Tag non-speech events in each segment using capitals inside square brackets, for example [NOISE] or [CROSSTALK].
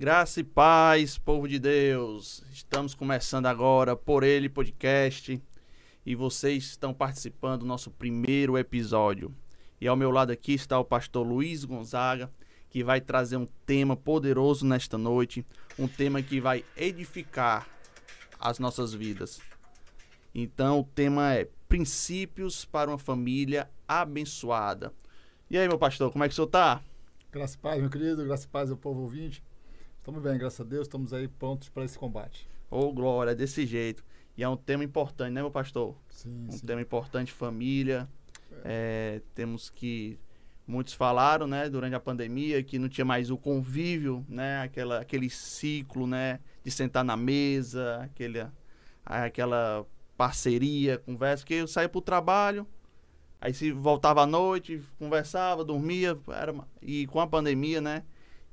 Graça e paz, povo de Deus. Estamos começando agora por ele podcast e vocês estão participando do nosso primeiro episódio. E ao meu lado aqui está o pastor Luiz Gonzaga, que vai trazer um tema poderoso nesta noite, um tema que vai edificar as nossas vidas. Então, o tema é princípios para uma família abençoada. E aí, meu pastor, como é que o senhor tá? Graças a paz, meu querido, graças a paz ao povo ouvinte. Estamos bem, graças a Deus, estamos aí prontos para esse combate. Ô, oh, glória, desse jeito. E é um tema importante, né, meu pastor? Sim, um sim. tema importante, família. É, temos que muitos falaram, né, durante a pandemia que não tinha mais o convívio, né, aquela, aquele ciclo, né, de sentar na mesa, aquele, aquela parceria, conversa, que eu saía para o trabalho, aí se voltava à noite, conversava, dormia, era, e com a pandemia, né,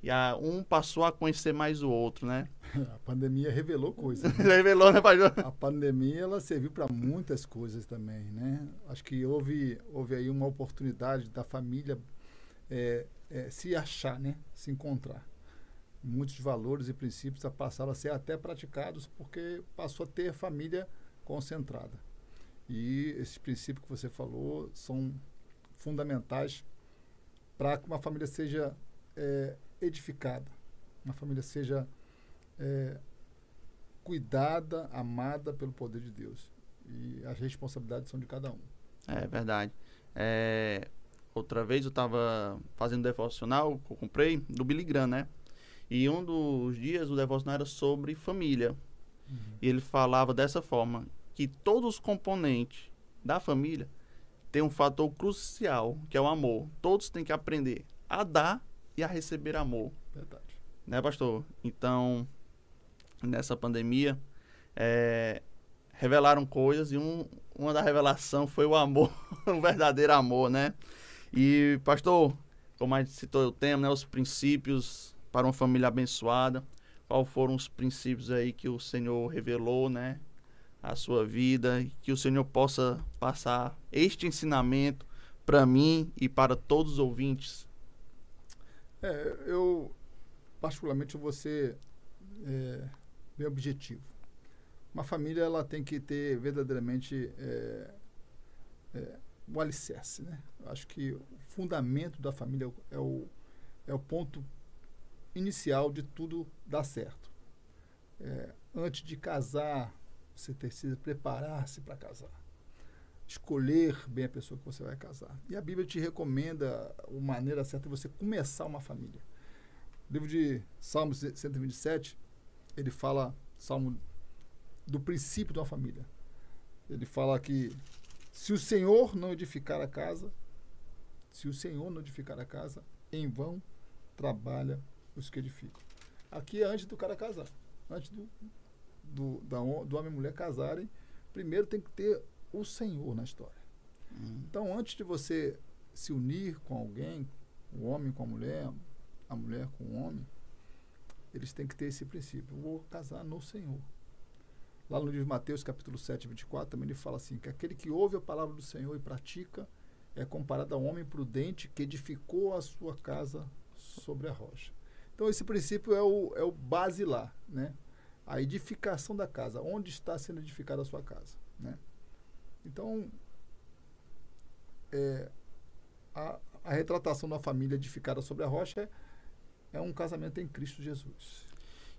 e a, um passou a conhecer mais o outro, né? [LAUGHS] A pandemia revelou coisas. Né? [LAUGHS] revelou, né, pastor? A pandemia ela serviu para muitas coisas também, né? Acho que houve, houve aí uma oportunidade da família é, é, se achar, né? Se encontrar. Muitos valores e princípios passaram a ser até praticados porque passou a ter família concentrada. E esses princípios que você falou são fundamentais para que uma família seja é, edificada, uma família seja é, cuidada, amada pelo poder de Deus. E as responsabilidades são de cada um. É verdade. É, outra vez eu estava fazendo devocional que eu comprei do Billy Graham, né? E um dos dias o devocional era sobre família. Uhum. E ele falava dessa forma, que todos os componentes da família têm um fator crucial, que é o amor. Todos têm que aprender a dar e a receber amor. Verdade. Né, pastor? Então, nessa pandemia, é, revelaram coisas e um, uma da revelação foi o amor, [LAUGHS] o verdadeiro amor, né? E, pastor, como a gente citou o tema, né, os princípios para uma família abençoada, quais foram os princípios aí que o Senhor revelou, né? A sua vida, que o Senhor possa passar este ensinamento para mim e para todos os ouvintes é, eu, particularmente, eu vou ser é, bem objetivo. Uma família ela tem que ter verdadeiramente é, é, o alicerce. Né? Eu acho que o fundamento da família é o, é o ponto inicial de tudo dar certo. É, antes de casar, você precisa preparar-se para casar escolher bem a pessoa que você vai casar. E a Bíblia te recomenda a maneira certa de você começar uma família. O livro de Salmos 127, ele fala, Salmo, do princípio de uma família. Ele fala que se o Senhor não edificar a casa, se o Senhor não edificar a casa, em vão trabalha os que edificam. Aqui é antes do cara casar. Antes do, do, da, do homem e mulher casarem, primeiro tem que ter o Senhor na história. Hum. Então, antes de você se unir com alguém, o homem com a mulher, a mulher com o homem, eles têm que ter esse princípio. Eu vou casar no Senhor. Lá no livro de Mateus, capítulo 7, 24, também ele fala assim: que aquele que ouve a palavra do Senhor e pratica é comparado a um homem prudente que edificou a sua casa sobre a rocha. Então, esse princípio é o, é o basilar, né? A edificação da casa. Onde está sendo edificada a sua casa, né? Então, é, a, a, retratação da família edificada sobre a rocha é, é um casamento em Cristo Jesus.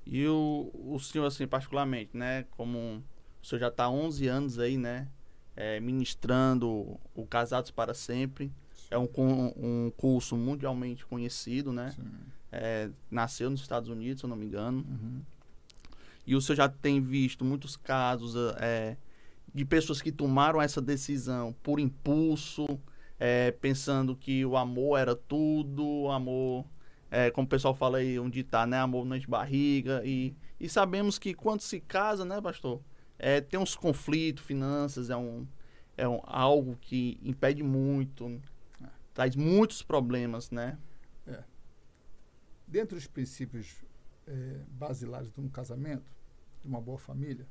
E o, o senhor, assim, particularmente, né? Como o senhor já está há 11 anos aí, né? É, ministrando o Casados para Sempre. Sim. É um, um curso mundialmente conhecido, né? É, nasceu nos Estados Unidos, se eu não me engano. Uhum. E o senhor já tem visto muitos casos é, de pessoas que tomaram essa decisão por impulso, é, pensando que o amor era tudo, amor, é, como o pessoal fala aí, onde tá, né? Amor na barriga. E, e sabemos que quando se casa, né, pastor? É, tem uns conflitos, finanças, é, um, é um, algo que impede muito, traz muitos problemas, né? É. Dentro dos princípios é, basilares de um casamento, de uma boa família,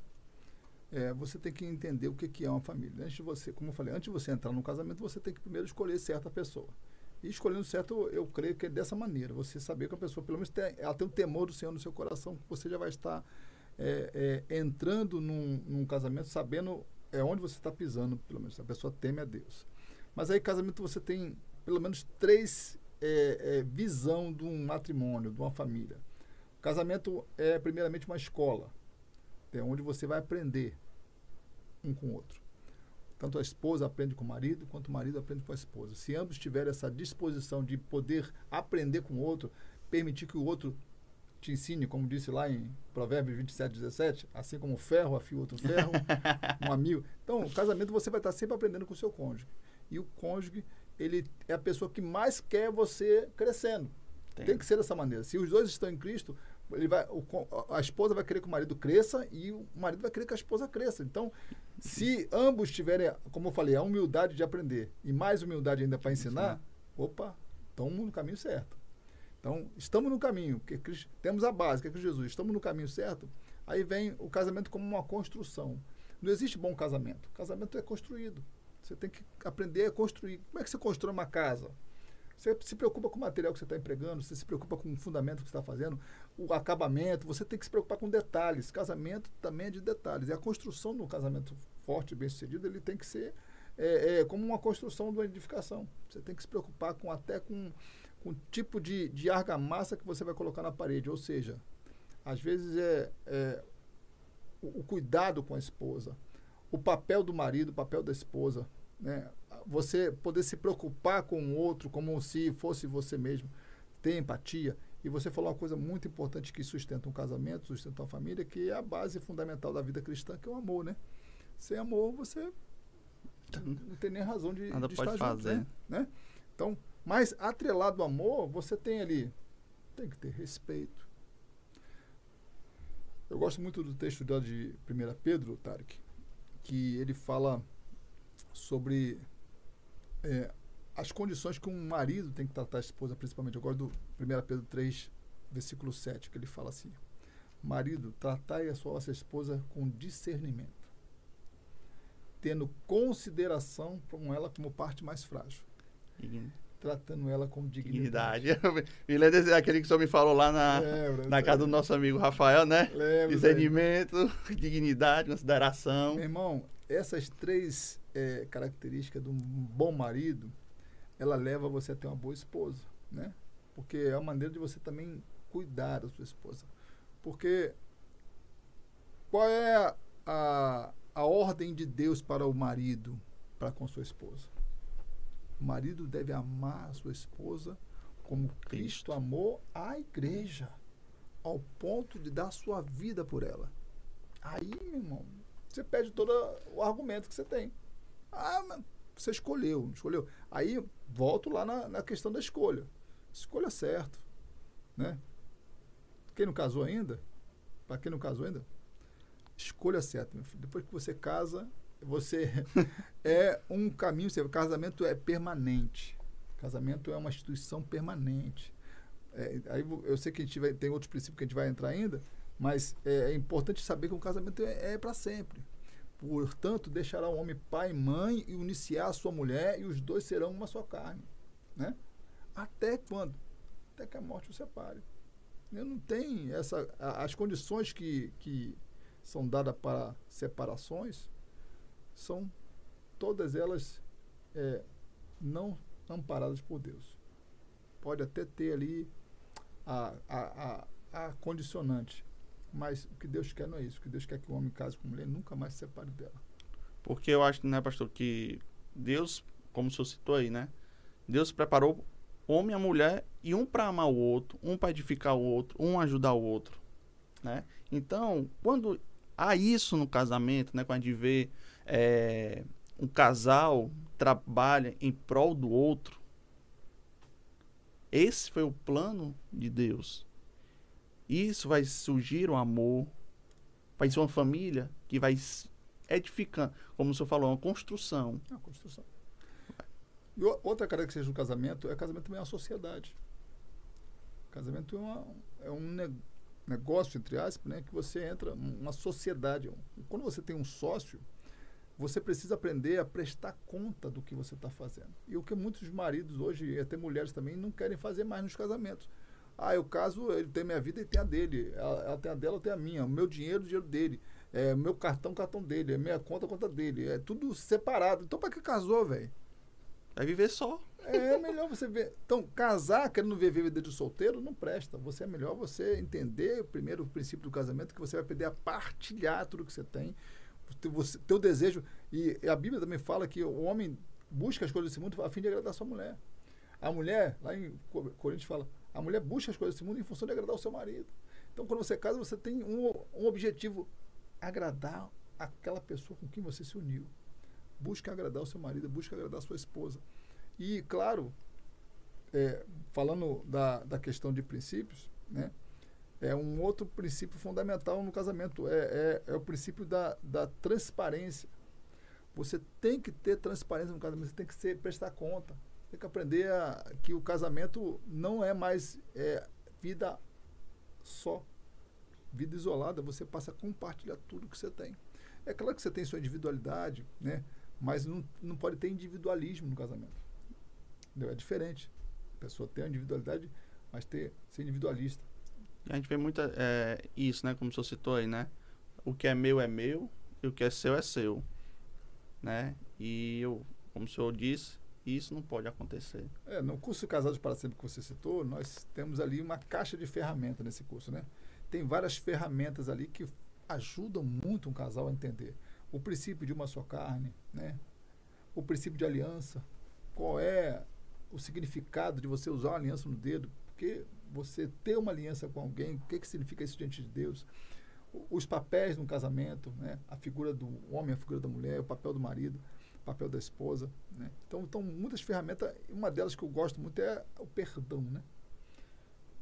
é, você tem que entender o que, que é uma família. Antes de você, como eu falei, antes de você entrar no casamento, você tem que primeiro escolher certa pessoa. E escolhendo certo, eu creio que é dessa maneira. Você saber que a pessoa, pelo menos, tem, ela tem o temor do Senhor no seu coração, que você já vai estar é, é, entrando num, num, casamento sabendo é onde você está pisando, pelo menos. A pessoa teme a Deus. Mas aí, casamento, você tem pelo menos três é, é, visão de um matrimônio, de uma família. Casamento é, primeiramente, uma escola. É onde você vai aprender um com o outro. Tanto a esposa aprende com o marido, quanto o marido aprende com a esposa. Se ambos tiverem essa disposição de poder aprender com o outro, permitir que o outro te ensine, como disse lá em Provérbios 27, 17, assim como o ferro afia outro ferro, [LAUGHS] um amigo. Então, o casamento você vai estar sempre aprendendo com o seu cônjuge. E o cônjuge, ele é a pessoa que mais quer você crescendo. Tem, Tem que ser dessa maneira. Se os dois estão em Cristo, ele vai, o, a esposa vai querer que o marido cresça e o marido vai querer que a esposa cresça. Então, se ambos tiverem, como eu falei, a humildade de aprender e mais humildade ainda para ensinar, opa, estamos no caminho certo. Então, estamos no caminho, porque temos a base, que é Jesus, estamos no caminho certo. Aí vem o casamento como uma construção. Não existe bom casamento. O casamento é construído. Você tem que aprender a construir. Como é que você constrói uma casa? Você se preocupa com o material que você está empregando, você se preocupa com o fundamento que você está fazendo, o acabamento, você tem que se preocupar com detalhes. Casamento também é de detalhes. E a construção de um casamento forte bem sucedido, ele tem que ser é, é, como uma construção de uma edificação. Você tem que se preocupar com até com, com o tipo de, de argamassa que você vai colocar na parede. Ou seja, às vezes é, é o, o cuidado com a esposa, o papel do marido, o papel da esposa, né? Você poder se preocupar com o outro como se fosse você mesmo, ter empatia. E você falou uma coisa muito importante que sustenta um casamento, sustenta uma família, que é a base fundamental da vida cristã, que é o amor, né? Sem amor, você não tem nem razão de, Nada de pode estar fazer. junto, né? né? Então, mas atrelado ao amor, você tem ali, tem que ter respeito. Eu gosto muito do texto de 1 Pedro, Tarek, que ele fala sobre é, as condições que um marido tem que tratar a esposa, principalmente. Eu gosto do 1 Pedro 3, versículo 7, que ele fala assim: Marido, tratai a sua vossa esposa com discernimento, tendo consideração com ela como parte mais frágil. Tratando ela com dignidade. dignidade. [LAUGHS] Me lembra aquele que o senhor me falou lá na, Lembra, na casa do nosso amigo Rafael, né? Lembra, Discernimento, [LAUGHS] dignidade, consideração. Meu irmão, essas três é, características de um bom marido, ela leva você a ter uma boa esposa, né? Porque é a maneira de você também cuidar da sua esposa. Porque qual é a, a, a ordem de Deus para o marido, para com sua esposa? O marido deve amar a sua esposa como Cristo amou a igreja, ao ponto de dar sua vida por ela. Aí, meu irmão, você perde todo o argumento que você tem. Ah, mas você escolheu, escolheu. Aí volto lá na, na questão da escolha. Escolha certo. Né? Quem não casou ainda, para quem não casou ainda, escolha certa, meu filho. Depois que você casa, você [LAUGHS] é um caminho, o casamento é permanente. Casamento é uma instituição permanente. É, aí eu sei que a gente vai, tem outros princípios que a gente vai entrar ainda, mas é, é importante saber que o casamento é, é para sempre. Portanto, deixará o homem pai e mãe e uniciar a sua mulher, e os dois serão uma só carne. Né? Até quando? Até que a morte os separe. Não tem essa. As condições que, que são dadas para separações são todas elas é, não amparadas por Deus. Pode até ter ali a, a, a, a condicionante, mas o que Deus quer não é isso. O que Deus quer é que o homem case com a mulher nunca mais se separe dela. Porque eu acho, né, pastor, que Deus, como o senhor citou aí, né? Deus preparou homem e mulher e um para amar o outro, um para edificar o outro, um ajudar o outro, né? Então, quando há isso no casamento, né? Quando a gente vê é, um casal trabalha em prol do outro, esse foi o plano de Deus. Isso vai surgir um amor, vai ser uma família que vai edificando, como o senhor falou, uma construção. É uma construção. E outra característica do casamento é o casamento também é uma sociedade. Casamento é, uma, é um negócio, entre aspas, né, que você entra numa sociedade. Quando você tem um sócio, você precisa aprender a prestar conta do que você está fazendo. E o que muitos maridos hoje, e até mulheres também, não querem fazer mais nos casamentos. Ah, eu caso, ele tem minha vida e tem a dele. Ela, ela tem a dela, eu tenho a minha. O meu dinheiro, o dinheiro dele. É, meu cartão, cartão dele. É minha conta, conta dele. É tudo separado. Então, para que casou, velho? Vai viver só. É melhor você ver. Então, casar querendo viver vida de solteiro não presta. Você é melhor você entender primeiro o princípio do casamento, que você vai aprender a partilhar tudo que você tem. Você, teu desejo. E a Bíblia também fala que o homem busca as coisas desse mundo a fim de agradar a sua mulher. A mulher, lá em Coríntios fala, a mulher busca as coisas desse mundo em função de agradar o seu marido. Então, quando você casa, você tem um, um objetivo: agradar aquela pessoa com quem você se uniu. Busca agradar o seu marido, busca agradar a sua esposa. E, claro, é, falando da, da questão de princípios, né? É um outro princípio fundamental no casamento, é, é, é o princípio da, da transparência. Você tem que ter transparência no casamento, você tem que ser, prestar conta. Tem que aprender a, que o casamento não é mais é, vida só, vida isolada. Você passa a compartilhar tudo que você tem. É claro que você tem sua individualidade, né? mas não, não pode ter individualismo no casamento. Entendeu? É diferente. A pessoa tem a individualidade, mas ter, ser individualista. A gente vê muito é, isso, né? Como o senhor citou aí, né? O que é meu é meu e o que é seu é seu. Né? E eu, como o senhor disse, isso não pode acontecer. É, no curso Casados para Sempre que você citou, nós temos ali uma caixa de ferramentas nesse curso, né? Tem várias ferramentas ali que ajudam muito um casal a entender o princípio de uma só carne, né? O princípio de aliança, qual é o significado de você usar uma aliança no dedo, porque você ter uma aliança com alguém, o que, que significa isso diante de Deus? Os papéis no casamento, né? a figura do homem, a figura da mulher, o papel do marido, papel da esposa. Né? Então, então, muitas ferramentas, uma delas que eu gosto muito é o perdão. Né?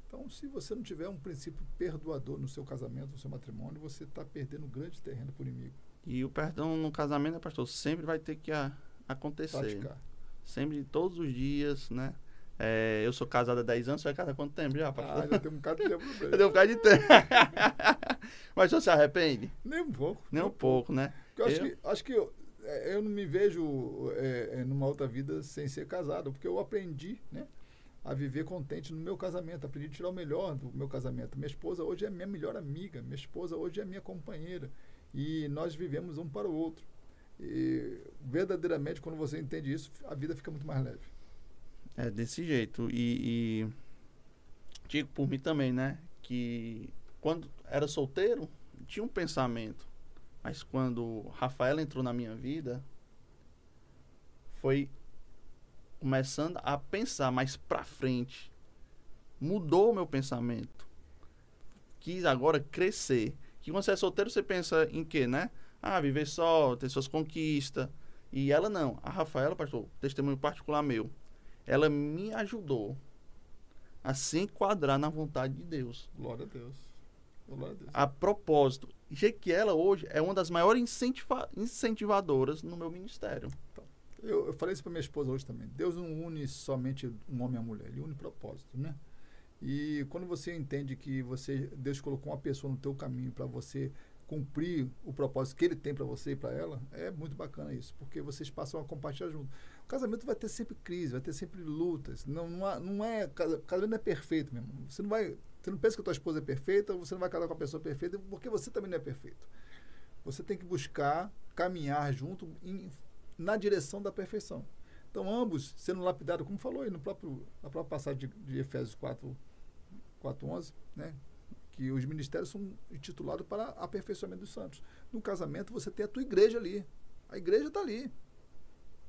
Então, se você não tiver um princípio perdoador no seu casamento, no seu matrimônio, você está perdendo grande terreno o inimigo. E o perdão no casamento, né, pastor, sempre vai ter que a, acontecer. Praticar. Sempre, todos os dias, né? É, eu sou casado há 10 anos, você vai casar há quanto tempo já, pastor? Ah, já tem um bocado de tempo. [LAUGHS] já tem um bocado de tempo. [LAUGHS] Mas você se arrepende? Nem um pouco. Nem um pouco, pouco né? Eu acho, que, acho que eu, é, eu não me vejo é, é, numa outra vida sem ser casado, porque eu aprendi, né? a viver contente no meu casamento, aprendi a tirar o melhor do meu casamento. Minha esposa hoje é minha melhor amiga, minha esposa hoje é minha companheira e nós vivemos um para o outro. E verdadeiramente, quando você entende isso, a vida fica muito mais leve. É desse jeito. E, e digo por mim também, né? Que quando era solteiro, tinha um pensamento. Mas quando Rafaela entrou na minha vida, foi começando a pensar mais pra frente. Mudou o meu pensamento. Quis agora crescer. Que quando você é solteiro, você pensa em quê, né? Ah, viver só, ter suas conquistas. E ela não. A Rafaela, pastor, testemunho particular meu, ela me ajudou a se enquadrar na vontade de Deus. Glória a Deus. Glória a Deus. A propósito, já que ela hoje é uma das maiores incentiva incentivadoras no meu ministério. Então, eu, eu falei isso para minha esposa hoje também. Deus não une somente um homem e a mulher, ele une propósito, né? E quando você entende que você Deus colocou uma pessoa no teu caminho para você cumprir o propósito que ele tem para você e para ela, é muito bacana isso, porque vocês passam a compartilhar junto. O casamento vai ter sempre crise, vai ter sempre lutas. Não, não, há, não é casamento não é perfeito mesmo. Você não vai, você não pensa que a tua esposa é perfeita, você não vai casar com a pessoa perfeita, porque você também não é perfeito. Você tem que buscar caminhar junto em, na direção da perfeição. Então, ambos sendo lapidados, como falou aí no próprio, na própria passagem de, de Efésios 4, 4.11, né? que os ministérios são intitulados para aperfeiçoamento dos santos. No casamento, você tem a tua igreja ali. A igreja está ali.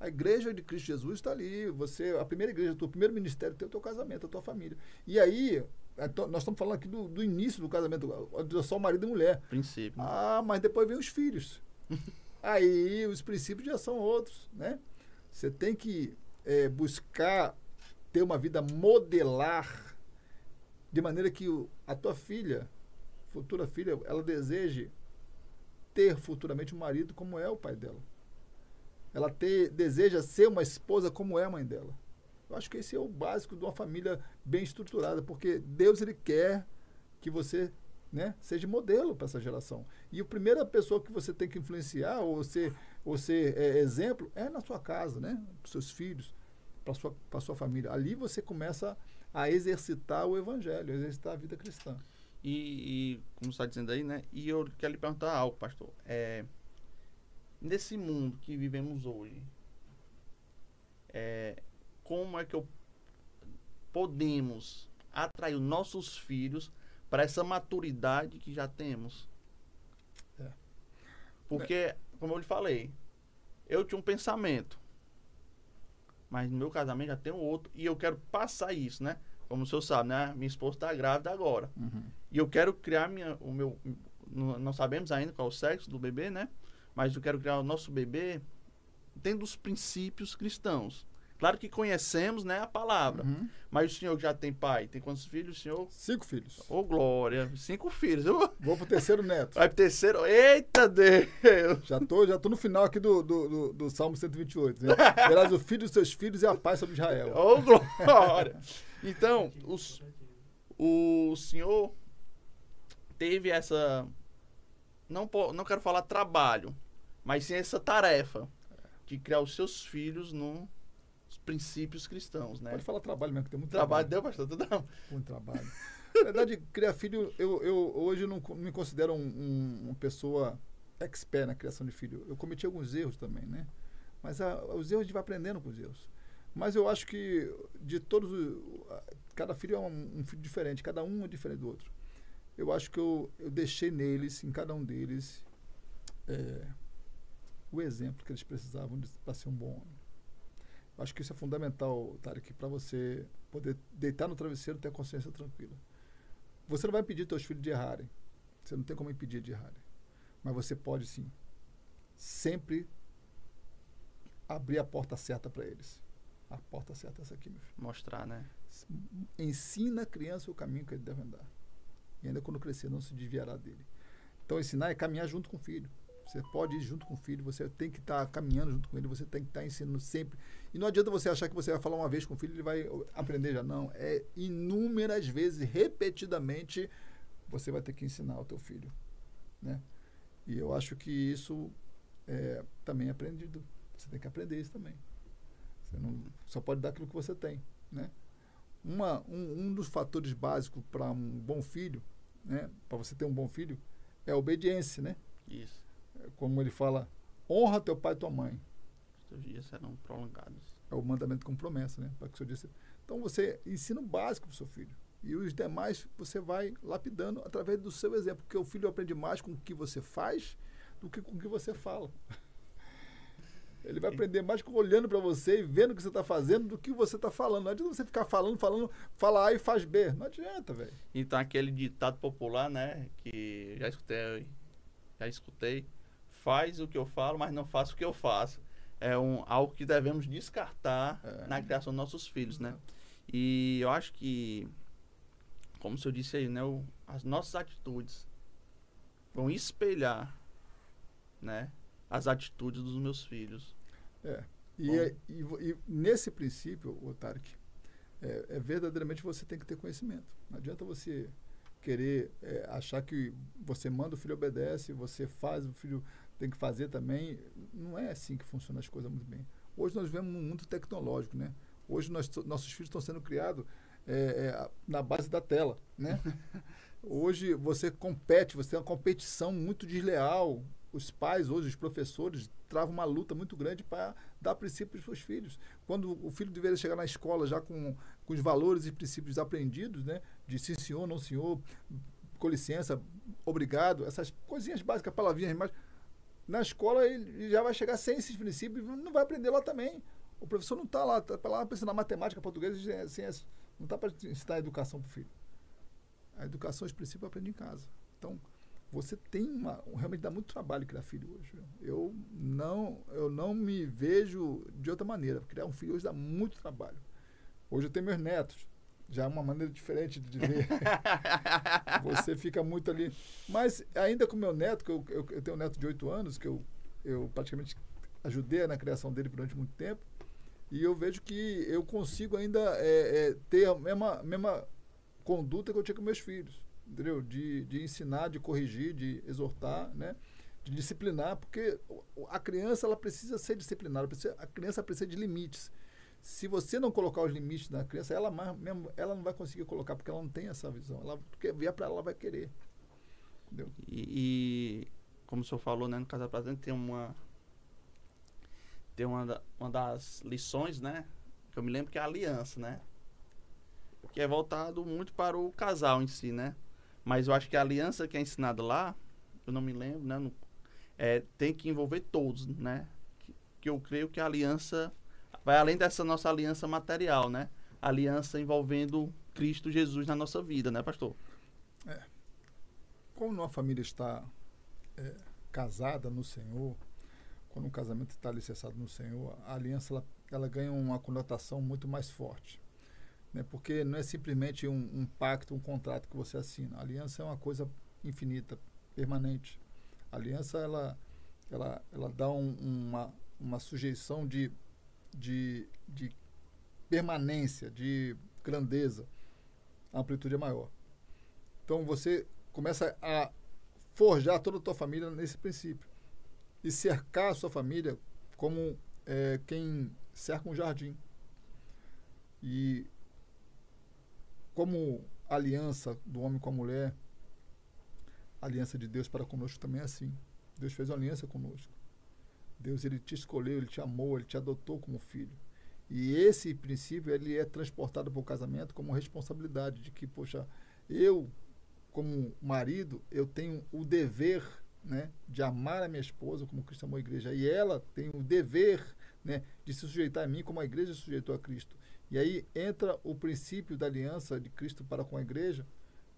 A igreja de Cristo Jesus está ali. Você, a primeira igreja, o teu primeiro ministério tem o teu casamento, a tua família. E aí, nós estamos falando aqui do, do início do casamento, só marido e mulher. Princípio. Ah, mas depois vem os filhos. [LAUGHS] aí os princípios já são outros, né? Você tem que é, buscar ter uma vida modelar de maneira que o, a tua filha, futura filha, ela deseje ter futuramente um marido como é o pai dela. Ela ter, deseja ser uma esposa como é a mãe dela. Eu acho que esse é o básico de uma família bem estruturada, porque Deus ele quer que você né, seja modelo para essa geração. E a primeira pessoa que você tem que influenciar ou você ou ser é, exemplo, é na sua casa, né? Para seus filhos, para sua para sua família. Ali você começa a exercitar o evangelho, exercitar a vida cristã. E, e como está dizendo aí, né? E eu quero lhe perguntar algo, pastor. É, nesse mundo que vivemos hoje, é, como é que eu podemos atrair os nossos filhos para essa maturidade que já temos? É. Porque, como eu lhe falei, eu tinha um pensamento, mas no meu casamento já tem um outro e eu quero passar isso, né? Como o senhor sabe, né? Minha esposa está grávida agora. E eu quero criar minha, o meu. Não, não sabemos ainda qual é o sexo do bebê, né? Mas eu quero criar o nosso bebê tendo os princípios cristãos. Claro que conhecemos, né, a palavra. Uhum. Mas o senhor já tem pai? Tem quantos filhos, senhor? Cinco filhos. Ô, glória. Cinco filhos. Eu- Vou pro terceiro neto. Vai pro terceiro. Eita Deus! Já tô, já tô no final aqui do, do, do, do Salmo 128. Né? Verás o filho dos seus filhos e a paz sobre Israel. Ô, glória! Então, os, o senhor teve essa. Não, não quero falar trabalho, mas sim essa tarefa de criar os seus filhos princípios cristãos, né? Pode falar trabalho mesmo, que tem muito Trabalho trabalho. deu, pastor? Tudo Muito trabalho. Na verdade, criar filho, eu, eu hoje não me considero um- um- uma pessoa expert na criação de filho. Eu cometi alguns erros também, né? Mas a- os erros a gente vai aprendendo com os erros. Mas eu acho que de todos, cada filho é um, um filho diferente, cada um é diferente do outro. Eu acho que eu, eu deixei neles, em cada um deles, é, o exemplo que eles precisavam para ser um bom homem. Acho que isso é fundamental, Tarek, para você poder deitar no travesseiro e ter a consciência tranquila. Você não vai impedir seus filhos de errarem. Você não tem como impedir de errarem. Mas você pode sim sempre abrir a porta certa para eles. A porta certa é essa aqui, meu filho. mostrar, né? Ensina a criança o caminho que ele deve andar. E ainda quando crescer, não se desviará dele. Então, ensinar é caminhar junto com o filho. Você pode ir junto com o filho, você tem que estar caminhando junto com ele, você tem que estar ensinando sempre. E não adianta você achar que você vai falar uma vez com o filho ele vai aprender já. Não. É inúmeras vezes, repetidamente, você vai ter que ensinar o teu filho. Né? E eu acho que isso é também é aprendido. Você tem que aprender isso também. Você não só pode dar aquilo que você tem. Né? Uma, um, um dos fatores básicos para um bom filho, né? para você ter um bom filho, é a obediência. Né? Isso. Como ele fala, honra teu pai e tua mãe. Os teus dias serão prolongados. É o mandamento com promessa, né? Para que o seu dia se- Então você ensina o básico para o seu filho. E os demais você vai lapidando através do seu exemplo. Porque o filho aprende mais com o que você faz do que com o que você fala. [LAUGHS] Ele vai aprender mais com olhando para você e vendo o que você está fazendo do que você está falando. Não adianta você ficar falando, falando, fala A e faz B. Não adianta, velho. Então aquele ditado popular, né? Que já escutei, já escutei. Faz o que eu falo, mas não faça o que eu faço. É um, algo que devemos descartar É. na criação dos nossos filhos, né? E eu acho que, como o senhor disse aí, né? o- as nossas atitudes vão espelhar, né? As atitudes dos meus filhos. É. E, é- e e nesse princípio, o Tarek, é, é verdadeiramente você tem que ter conhecimento. Não adianta você querer é, achar que você manda o filho obedece, você faz, o filho tem que fazer também. Não é assim que funcionam as coisas muito bem. Hoje nós vivemos num mundo tecnológico, né? Hoje nós, nossos filhos estão sendo criados é, é, na base da tela, né? [LAUGHS] Hoje você compete, você tem uma competição muito desleal. Os pais hoje, os professores, travam uma luta muito grande para dar princípios para os filhos. Quando o filho deveria chegar na escola já com, com os valores e princípios aprendidos, né? De sim senhor, não senhor, com licença, obrigado, essas coisinhas básicas, palavrinhas mais. Na escola ele já vai chegar sem esses princípios e não vai aprender lá também. O professor não está lá, está lá para ensinar matemática, português e ciência. Não está para ensinar educação para o filho. A educação, os princípios, aprende em casa. Então, você tem uma, realmente dá muito trabalho criar filho hoje. Eu não, eu não me vejo de outra maneira. Criar um filho hoje dá muito trabalho. Hoje eu tenho meus netos. Já é uma maneira diferente de ver. [LAUGHS] você fica muito ali. Mas ainda com meu neto, que eu, eu, eu tenho um neto de 8 anos, que eu, eu praticamente ajudei na criação dele durante muito tempo, e eu vejo que eu consigo ainda é, é, ter a mesma, mesma conduta que eu tinha com meus filhos, entendeu? De, de ensinar, de corrigir, de exortar, né? de disciplinar, porque a criança ela precisa ser disciplinada, a criança precisa de limites. Se você não colocar os limites na criança, ela mesmo, ela não vai conseguir colocar, porque ela não tem essa visão. Ela quer vier para ela, ela vai querer. Entendeu? E, e, como o senhor falou, né, no Casa Presente tem uma tem uma, uma das lições, né, que eu me lembro que é a aliança, né? Que é voltado muito para o casal em si, né? Mas eu acho que a aliança que é ensinada lá, eu não me lembro, né, no, é, tem que envolver todos, né? Que, que eu creio que a aliança vai além dessa nossa aliança material, né? aliança envolvendo Cristo Jesus na nossa vida, né, pastor? É. Quando uma família está é, casada no Senhor, quando um casamento está alicerçado no Senhor, a aliança ela, ela ganha uma conotação muito mais forte. Né? Porque não é simplesmente um, um pacto, um contrato que você assina. A aliança é uma coisa infinita, permanente. A aliança ela, ela, ela dá um, uma, uma sujeição de, de, de permanência, de grandeza. A amplitude é maior. Então você começa a forjar toda a tua família nesse princípio. E cercar a sua família como é, quem cerca um jardim. E como aliança do homem com a mulher, aliança de Deus para conosco também é assim. Deus fez uma aliança conosco. Deus ele te escolheu, ele te amou, ele te adotou como filho. E esse princípio ele é transportado para o casamento como responsabilidade de que, poxa, eu como marido, eu tenho o dever, né, de amar a minha esposa como Cristo amou a igreja, e ela tem o dever, né, de se sujeitar a mim como a igreja se sujeitou a Cristo. E aí entra o princípio da aliança de Cristo para com a igreja,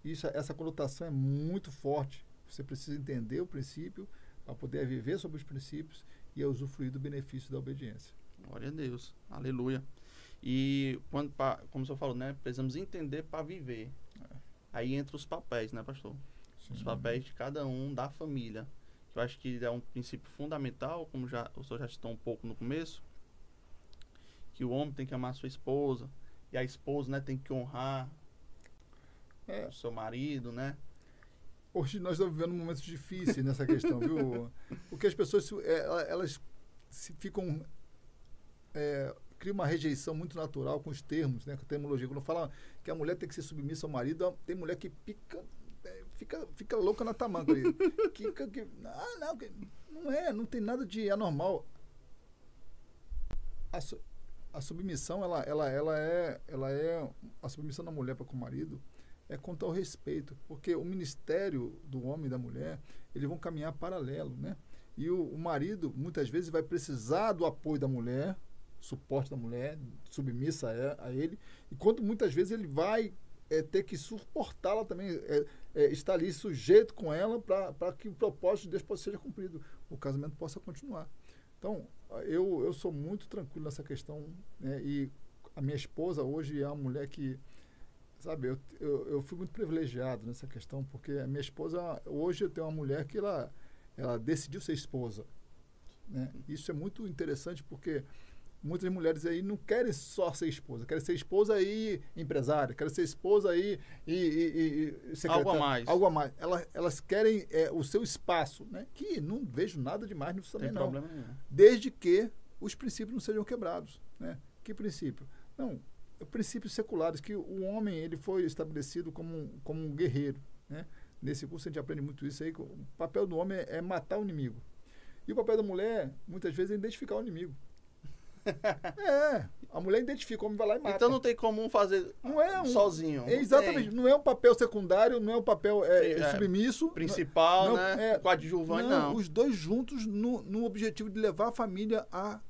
isso, essa conotação é muito forte. Você precisa entender o princípio para poder viver sobre os princípios e usufruir do benefício da obediência. Glória a Deus. Aleluia. E quando, como o senhor falou, né? Precisamos entender para viver. É. Aí entra os papéis, né, pastor? Sim. Os papéis de cada um da família. Eu acho que é um princípio fundamental, como já o senhor já citou um pouco no começo, que o homem tem que amar a sua esposa e a esposa, né, tem que honrar é. o seu marido, né? Hoje nós estamos vivendo momentos difíceis nessa questão, viu? Porque as pessoas é, elas se ficam é, cria uma rejeição muito natural com os termos, né, com a termologia. Quando fala que a mulher tem que ser submissa ao marido, tem mulher que pica, é, fica, fica louca na tamanca ali. que, que, ah, não, que, não é, não tem nada de anormal. A, a submissão, ela, ela, ela, é, ela é. A submissão da mulher para com o marido é quanto ao respeito, porque o ministério do homem e da mulher, eles vão caminhar paralelo, né? E o, o marido, muitas vezes, vai precisar do apoio da mulher, suporte da mulher, submissa a, a ele, enquanto muitas vezes ele vai é, ter que suportá-la também, é, é, estar ali sujeito com ela para que o propósito de Deus possa seja cumprido, o casamento possa continuar. Então, eu, eu sou muito tranquilo nessa questão, né, e a minha esposa hoje é uma mulher que, sabe, eu, eu, eu fui muito privilegiado nessa questão, porque a minha esposa, hoje eu tenho uma mulher que ela, ela decidiu ser esposa. Né? Isso é muito interessante porque muitas mulheres aí não querem só ser esposa, querem ser esposa e empresária, querem ser esposa e, e, e, e algo a mais. Algo a mais. Elas, elas querem é, o seu espaço, né? Que não vejo nada demais nisso também, Tem não. Problema nenhum. Desde que os princípios não sejam quebrados, né? Que princípio? Não, princípios seculares, que o homem ele foi estabelecido como, como um guerreiro, né? Nesse curso a gente aprende muito isso aí, o papel do homem é matar o inimigo. E o papel da mulher, muitas vezes, é identificar o inimigo. [LAUGHS] É, a mulher identifica, o homem vai lá e mata. Então não tem como um fazer não é um, sozinho. É, exatamente, não é um papel secundário, não é um papel é, é, submisso. Principal, não, né? É, Coadjuvante, não, não. Os dois juntos no, no objetivo de levar a família a,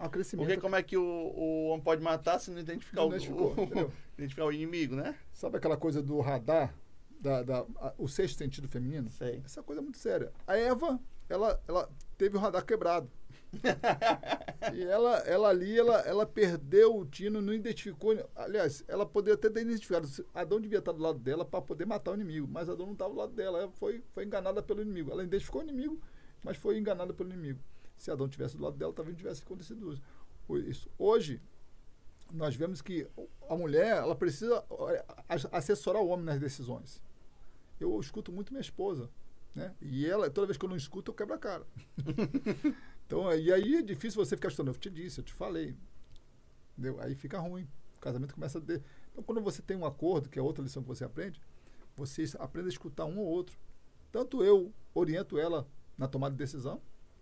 a crescimento. Porque como é que o, o homem pode matar se não identificar, não o, o, [LAUGHS] identificar o inimigo, né? Sabe aquela coisa do radar, da, da a, o sexto sentido feminino? Sei. Essa coisa é muito séria. A Eva, ela, ela teve o radar quebrado. [LAUGHS] e ela, ela ali, ela, ela perdeu o tino, não identificou. Aliás, ela poderia até ter identificado. Adão devia estar do lado dela para poder matar o inimigo, mas Adão não estava do lado dela. Ela foi, foi enganada pelo inimigo. Ela identificou o inimigo, mas foi enganada pelo inimigo. Se Adão tivesse do lado dela, talvez não tivesse acontecido isso. Hoje, nós vemos que a mulher ela precisa assessorar o homem nas decisões. Eu escuto muito minha esposa. Né? E ela, toda vez que eu não escuto, eu quebro a cara. [LAUGHS] então, e aí é difícil você ficar estudando. Eu te disse, eu te falei. Entendeu? Aí fica ruim. O casamento começa a ter. Então, quando você tem um acordo, que é outra lição que você aprende, você aprende a escutar um ou outro. Tanto eu oriento ela na tomada de decisão,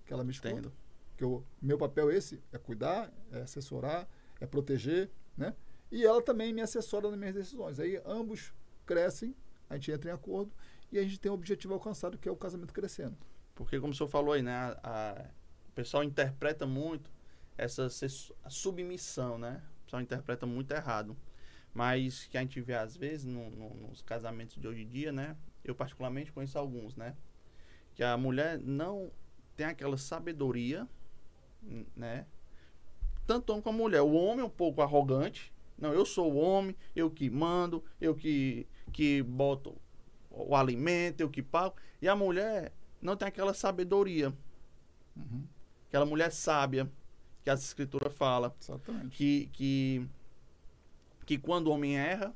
que ela me escuta. Entendo. Que o meu papel é esse, é cuidar, é assessorar, é proteger, né? E ela também me assessora nas minhas decisões. Aí ambos crescem, a gente entra em acordo e a gente tem um objetivo alcançado, que é o casamento crescendo. Porque, como o senhor falou aí, né? A, a, o pessoal interpreta muito essa submissão, né? O pessoal interpreta muito errado. Mas que a gente vê, às vezes, no, no, nos casamentos de hoje em dia, né? Eu, particularmente, conheço alguns, né? Que a mulher não tem aquela sabedoria, né? Tanto homem como mulher. O homem é um pouco arrogante. Não, eu sou o homem, eu que mando, eu que, que boto o alimento, eu que pago. E a mulher não tem aquela sabedoria. Uhum. Aquela mulher sábia que a escritura fala. Exatamente. Que, que, que quando o homem erra,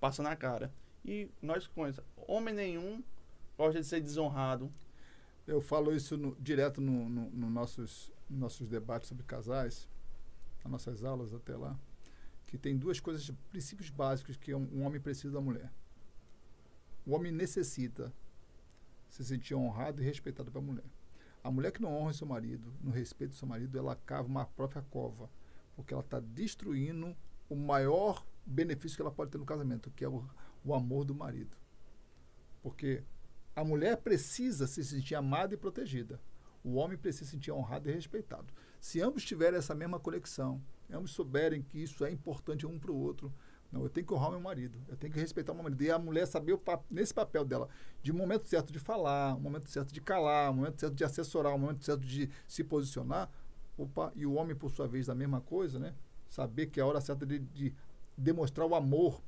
passa na cara. E nós conhecemos. Homem nenhum gosta de ser desonrado. Eu falo isso no, direto nos no, no nossos, nossos debates sobre casais, nas nossas aulas até lá, que tem duas coisas, princípios básicos que um, um homem precisa da mulher. O homem necessita se sentir honrado e respeitado pela mulher. A mulher que não honra seu marido, não respeita seu marido, ela cava uma própria cova, porque ela está destruindo o maior benefício que ela pode ter no casamento, que é o, o amor do marido. Porque a mulher precisa se sentir amada e protegida. O homem precisa se sentir honrado e respeitado. Se ambos tiverem essa mesma conexão, ambos souberem que isso é importante um para o outro, não, eu tenho que honrar meu marido, eu tenho que respeitar o meu marido. E a mulher saber, nesse papel dela, de momento certo de falar, momento certo de calar, momento certo de assessorar, momento certo de se posicionar. Opa, e o homem, por sua vez, a mesma coisa, né? Saber que é a hora certa de, de demonstrar o amor.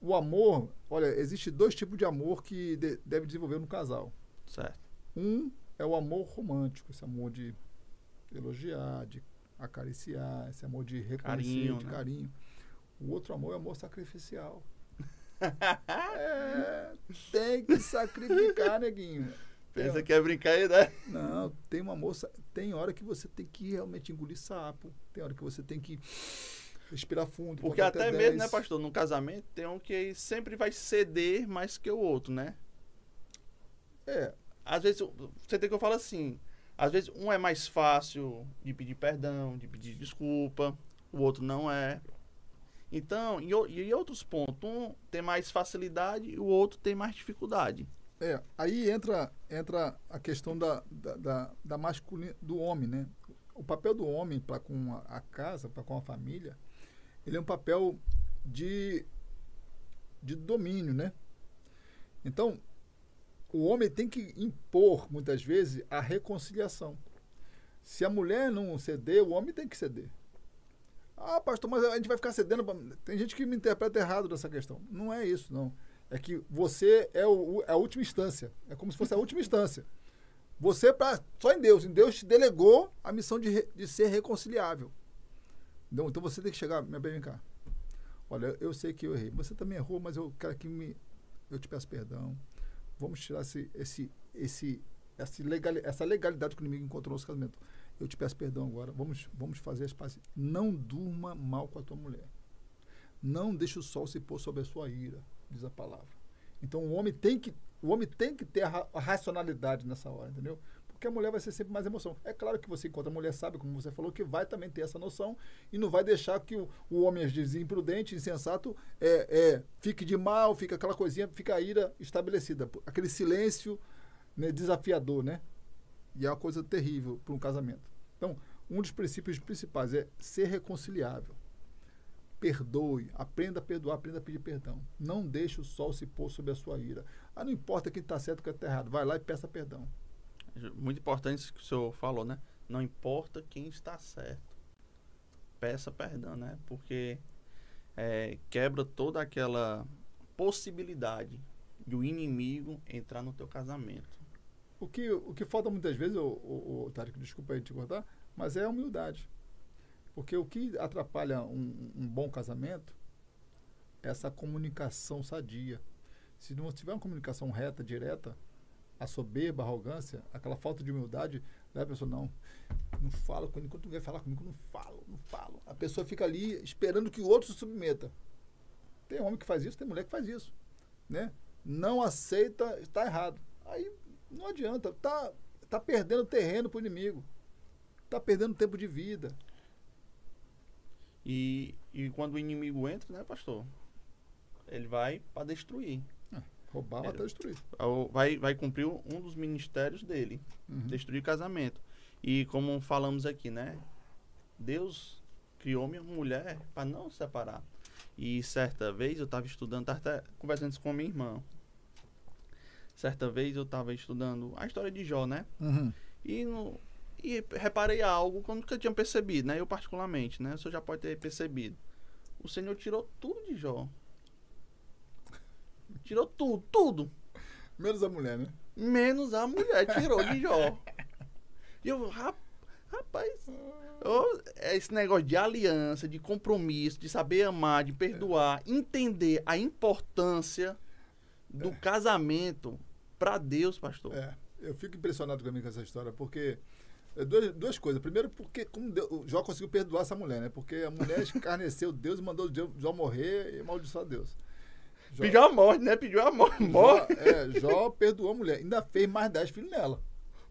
O amor, olha, existe dois tipos de amor que de, deve desenvolver no casal. Certo. Um é o amor romântico, esse amor de elogiar, de acariciar, esse amor de reconhecer, carinho, de né? carinho. O outro amor é amor sacrificial. [LAUGHS] é, tem que sacrificar, neguinho. Pensa que é brincar aí, né? Não, tem uma moça. Tem hora que você tem que realmente engolir sapo. Tem hora que você tem que respirar fundo. Porque até, até mesmo, né, pastor? No casamento tem um que sempre vai ceder mais que o outro, né? É. Às vezes, você tem que eu falo assim. Às vezes um é mais fácil de pedir perdão, de pedir desculpa. O outro não é. Então, e, e outros pontos, um tem mais facilidade e o outro tem mais dificuldade. É, aí entra, entra a questão da, da, da, da masculina, do homem, né? O papel do homem para com a, a casa, para com a família, ele é um papel de, de domínio, né? Então, o homem tem que impor, muitas vezes, a reconciliação. Se a mulher não ceder, o homem tem que ceder. Ah, pastor, mas a gente vai ficar cedendo. Pra... Tem gente que me interpreta errado dessa questão. Não é isso, não. É que você é, o, a última instância. É como se fosse a [LAUGHS] última instância. Você, pra, só em Deus, em Deus te delegou a missão de, de ser reconciliável. Então, então você tem que chegar, me bem, vem cá. Olha, eu sei que eu errei. Você também errou, mas eu quero que me, eu te peço perdão. Vamos tirar esse, esse, esse, essa, legal, essa legalidade que o inimigo encontrou no nosso casamento. Eu te peço perdão agora. Vamos, vamos fazer as pazes. Não durma mal com a tua mulher. Não deixe o sol se pôr sobre a sua ira, diz a palavra. Então o homem tem que, o homem tem que ter a, a racionalidade nessa hora, entendeu? Porque a mulher vai ser sempre mais emoção. É claro que você encontra a mulher sabe, como você falou, que vai também ter essa noção e não vai deixar que o, o homem, às vezes, imprudente, insensato, é, é, fique de mal, fica aquela coisinha, fica a ira estabelecida. Aquele silêncio né, desafiador, né? E é uma coisa terrível para um casamento. Então, um dos princípios principais é ser reconciliável. Perdoe, aprenda a perdoar, aprenda a pedir perdão. Não deixe o sol se pôr sobre a sua ira. Ah, não importa quem está certo ou quem está errado. Vai lá e peça perdão. Muito importante isso que o senhor falou, né? Não importa quem está certo. Peça perdão, né? Porque é, quebra toda aquela possibilidade de o inimigo entrar no teu casamento. O que, o que falta muitas vezes, o, o, o Tarek, desculpa aí te cortar, mas é a humildade. Porque o que atrapalha um, um bom casamento é essa comunicação sadia. Se não tiver uma comunicação reta, direta, a soberba, a arrogância, aquela falta de humildade, leva a pessoa, não, não fala comigo, enquanto quer falar comigo, não falo, não falo. A pessoa fica ali esperando que o outro se submeta. Tem homem que faz isso, tem mulher que faz isso, né? Não aceita, está errado. Aí não adianta, tá, tá perdendo terreno pro inimigo. Tá perdendo tempo de vida. E, e quando o inimigo entra, né, pastor? Ele vai para destruir. Roubar, matar, destruir. Vai, vai cumprir um dos ministérios dele. Uhum. Destruir o casamento. E como falamos aqui, né? Deus criou minha mulher para não separar. E certa vez eu estava estudando, estava até conversando isso com minha irmã. Certa vez eu estava estudando a história de Jó, né? Uhum. E, no, e reparei algo que eu nunca tinha percebido, né? Eu particularmente, né? O senhor já pode ter percebido. O Senhor tirou tudo de Jó. Tirou tudo, tudo. Menos a mulher, né? Menos a mulher, tirou de Jó. [LAUGHS] E eu, rapaz, eu, esse negócio de aliança, de compromisso, de saber amar, de perdoar, entender a importância do é. casamento para Deus, pastor. É, eu fico impressionado com essa história, porque é duas, duas coisas. Primeiro, porque como Deus, o Jó conseguiu perdoar essa mulher, né? Porque a mulher [LAUGHS] escarneceu Deus e mandou Jó morrer e amaldiçoar Deus. Jó, Pediu a morte, né? Pediu a morte. Jó, é, Jó perdoou a mulher. Ainda fez mais dez filhos nela. [LAUGHS]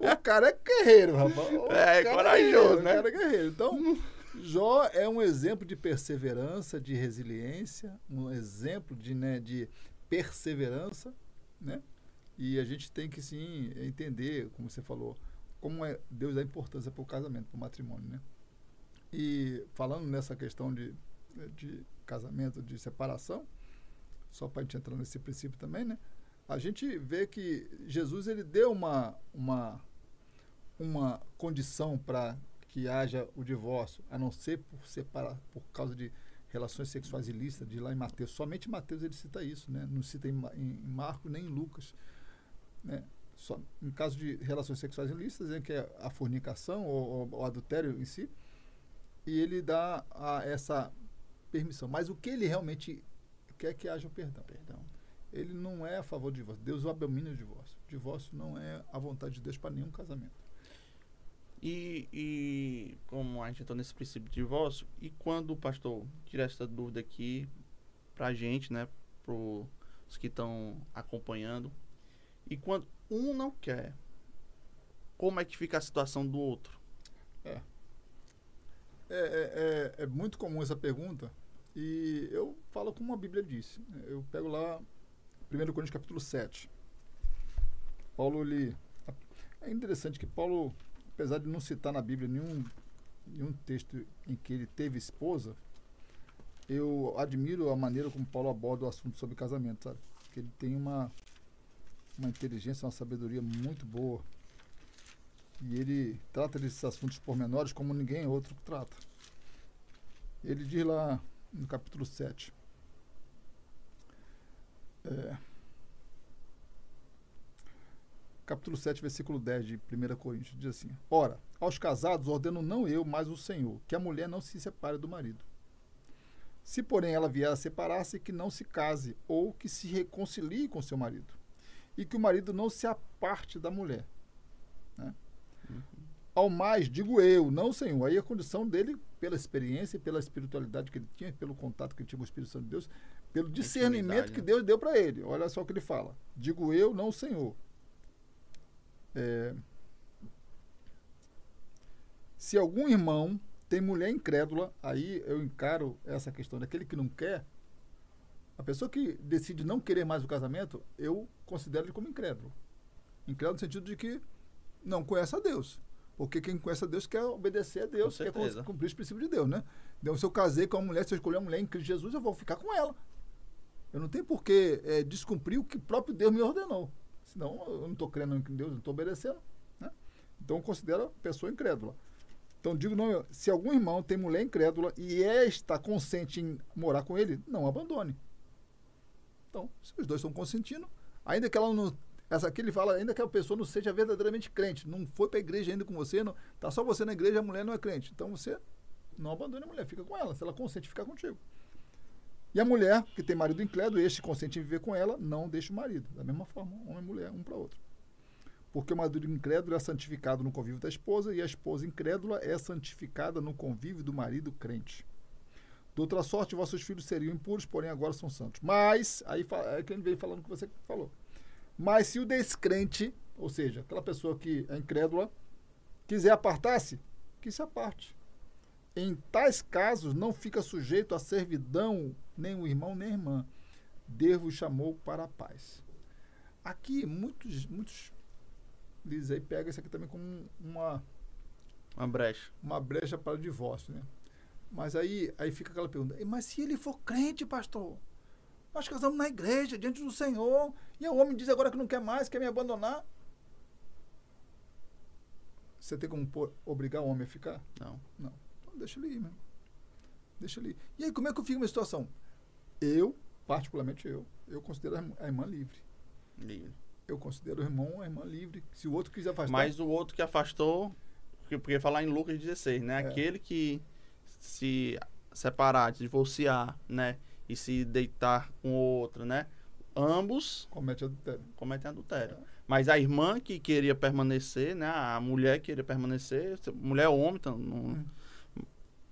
o cara é guerreiro, rapaz. O é, é corajoso, né? O cara é guerreiro. Então, Jó é um exemplo de perseverança, de resiliência, um exemplo de, né, de perseverança, né? E a gente tem que sim entender, como você falou, como é Deus dá importância para o casamento, para o matrimônio, né? E falando nessa questão de, de casamento, de separação, só para a gente entrar nesse princípio também, né? A gente vê que Jesus ele deu uma, uma, uma condição para que haja o divórcio, a não ser por separar, por causa de relações sexuais ilícitas, de lá em Mateus. Somente Mateus ele cita isso, né? Não cita em, em Marcos nem em Lucas. Né? Só, em caso de relações sexuais ilícitas, é que é a fornicação ou, o adultério em si, e ele dá a, essa permissão. Mas o que ele realmente quer que haja o perdão. perdão. Ele não é a favor do divórcio. Deus abomina o divórcio. O divórcio não é a vontade de Deus para nenhum casamento. E, e como a gente entrou nesse princípio de divórcio, e quando o pastor tira essa dúvida aqui para a gente, né, para os que estão acompanhando, e quando um não quer, como é que fica a situação do outro? É. É, é, é, é muito comum essa pergunta e eu falo como a Bíblia disse. Eu pego lá 1 Coríntios capítulo 7. Paulo, ele... É interessante que Paulo, apesar de não citar na Bíblia nenhum, nenhum texto em que ele teve esposa, eu admiro a maneira como Paulo aborda o assunto sobre casamento, sabe? Que ele tem uma uma inteligência, uma sabedoria muito boa. E ele trata desses assuntos pormenores como ninguém outro trata. Ele diz lá no capítulo 7. É, capítulo 7, versículo 10 de 1 Coríntios, diz assim: Ora, aos casados ordeno não eu, mas o Senhor, que a mulher não se separe do marido. Se, porém, ela vier a separar-se, que não se case, ou que se reconcilie com seu marido e que o marido não se aparte da mulher. Né? Ao mais, digo eu, não Senhor. Aí a condição dele, pela experiência, pela espiritualidade que ele tinha, pelo contato que ele tinha com o Espírito Santo de Deus, pelo discernimento que né? Deus deu para ele. Olha só o que ele fala. Digo eu, não Senhor. É, se algum irmão tem mulher incrédula, aí eu encaro essa questão daquele que não quer, a pessoa que decide não querer mais o casamento, eu considero ele como incrédulo. Incrédulo no sentido de que não conhece a Deus. Porque quem conhece a Deus quer obedecer a Deus, quer cumprir os princípios de Deus, né? Então, se eu casei com uma mulher, se eu escolher uma mulher em Cristo Jesus, eu vou ficar com ela. Eu não tenho por que é, descumprir o que próprio Deus me ordenou. Senão, eu não estou crendo em Deus, não estou obedecendo. Né? Então, eu considero a pessoa incrédula. Então, digo, não, se algum irmão tem mulher incrédula e é, está consciente em morar com ele, não abandone. Então, se os dois estão consentindo, ainda que ela não. Essa aqui ele fala, ainda que a pessoa não seja verdadeiramente crente, não foi para a igreja ainda com você, não, tá só você na igreja, a mulher não é crente. Então você não abandone a mulher, fica com ela. Se ela consente, ficar contigo. E a mulher, que tem marido incrédulo, este consente em viver com ela, não deixa o marido. Da mesma forma, homem e mulher, um para outro. Porque o marido incrédulo é santificado no convívio da esposa e a esposa incrédula é santificada no convívio do marido crente. De outra sorte, vossos filhos seriam impuros, porém agora são santos. Mas, aí é que ele veio falando o que você falou. Mas se o descrente, ou seja, aquela pessoa que é incrédula, quiser apartar-se, que se aparte. Em tais casos, não fica sujeito à servidão nem o irmão nem a irmã. Deus vos chamou para a paz. Aqui, muitos, muitos dizem aí, pega isso aqui também como uma... Uma brecha. Uma brecha para o divórcio, né? Mas aí, aí fica aquela pergunta, mas se ele for crente, pastor, nós casamos na igreja, diante do Senhor, e o homem diz agora que não quer mais, quer me abandonar. Você tem como pôr, obrigar o homem a ficar? Não. Não. Então deixa ele ir, mesmo. Deixa ele ir. E aí, como é que eu fico numa situação? Eu, particularmente eu, eu considero a irmã livre. Livre. Eu considero o irmão a irmã livre. Se o outro quiser afastar. Mas o outro que afastou, porque, porque falar em Lucas 16, né? É. Aquele que se separar, divorciar, né? E se deitar com outra, né? Ambos cometem adultério. Cometem adultério. É. Mas a irmã que queria permanecer, né? A mulher que queria permanecer, mulher ou homem, então, não, hum.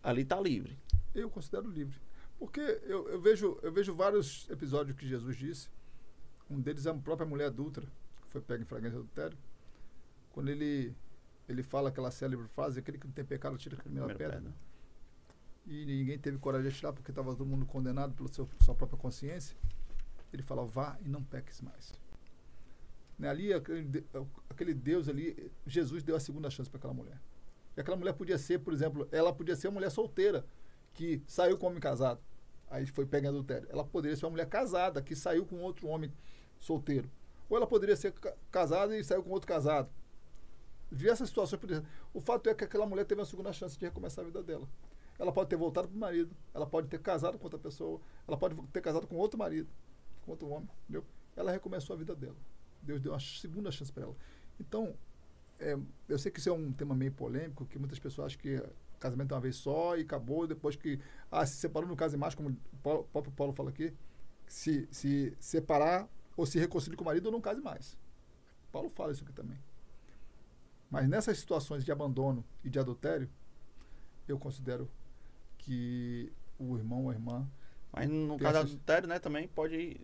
ali está livre. Eu considero livre. Porque eu, eu, vejo, eu vejo vários episódios que Jesus disse. Um deles é a própria mulher adulta, que foi pega em flagrante adultério. Quando ele, ele fala aquela célebre frase, aquele que não tem pecado tira a primeira, primeira pedra. pedra e ninguém teve coragem de atirar porque estava todo mundo condenado pela sua própria consciência, ele fala, vá e não peques mais. Né? Ali, aquele, aquele Deus ali, Jesus deu a segunda chance para aquela mulher. E aquela mulher podia ser, por exemplo, ela podia ser uma mulher solteira, que saiu com um homem casado, aí foi pega em adultério. Ela poderia ser uma mulher casada, que saiu com outro homem solteiro. Ou ela poderia ser casada e saiu com outro casado. Diversas situações. O fato é que aquela mulher teve uma segunda chance de recomeçar a vida dela. Ela pode ter voltado para o marido, ela pode ter casado com outra pessoa, ela pode ter casado com outro marido, com outro homem, entendeu? Ela recomeçou a vida dela. Deus deu uma segunda chance para ela. Então, é, eu sei que isso é um tema meio polêmico, que muitas pessoas acham que casamento é uma vez só e acabou, depois que ah, se separou no caso mais, como o próprio Paulo fala aqui, se, se separar ou se reconciliar com o marido ou não case mais. Paulo fala isso aqui também. Mas nessas situações de abandono e de adultério, eu considero que o irmão ou a irmã. Mas no caso adultério, né, também pode.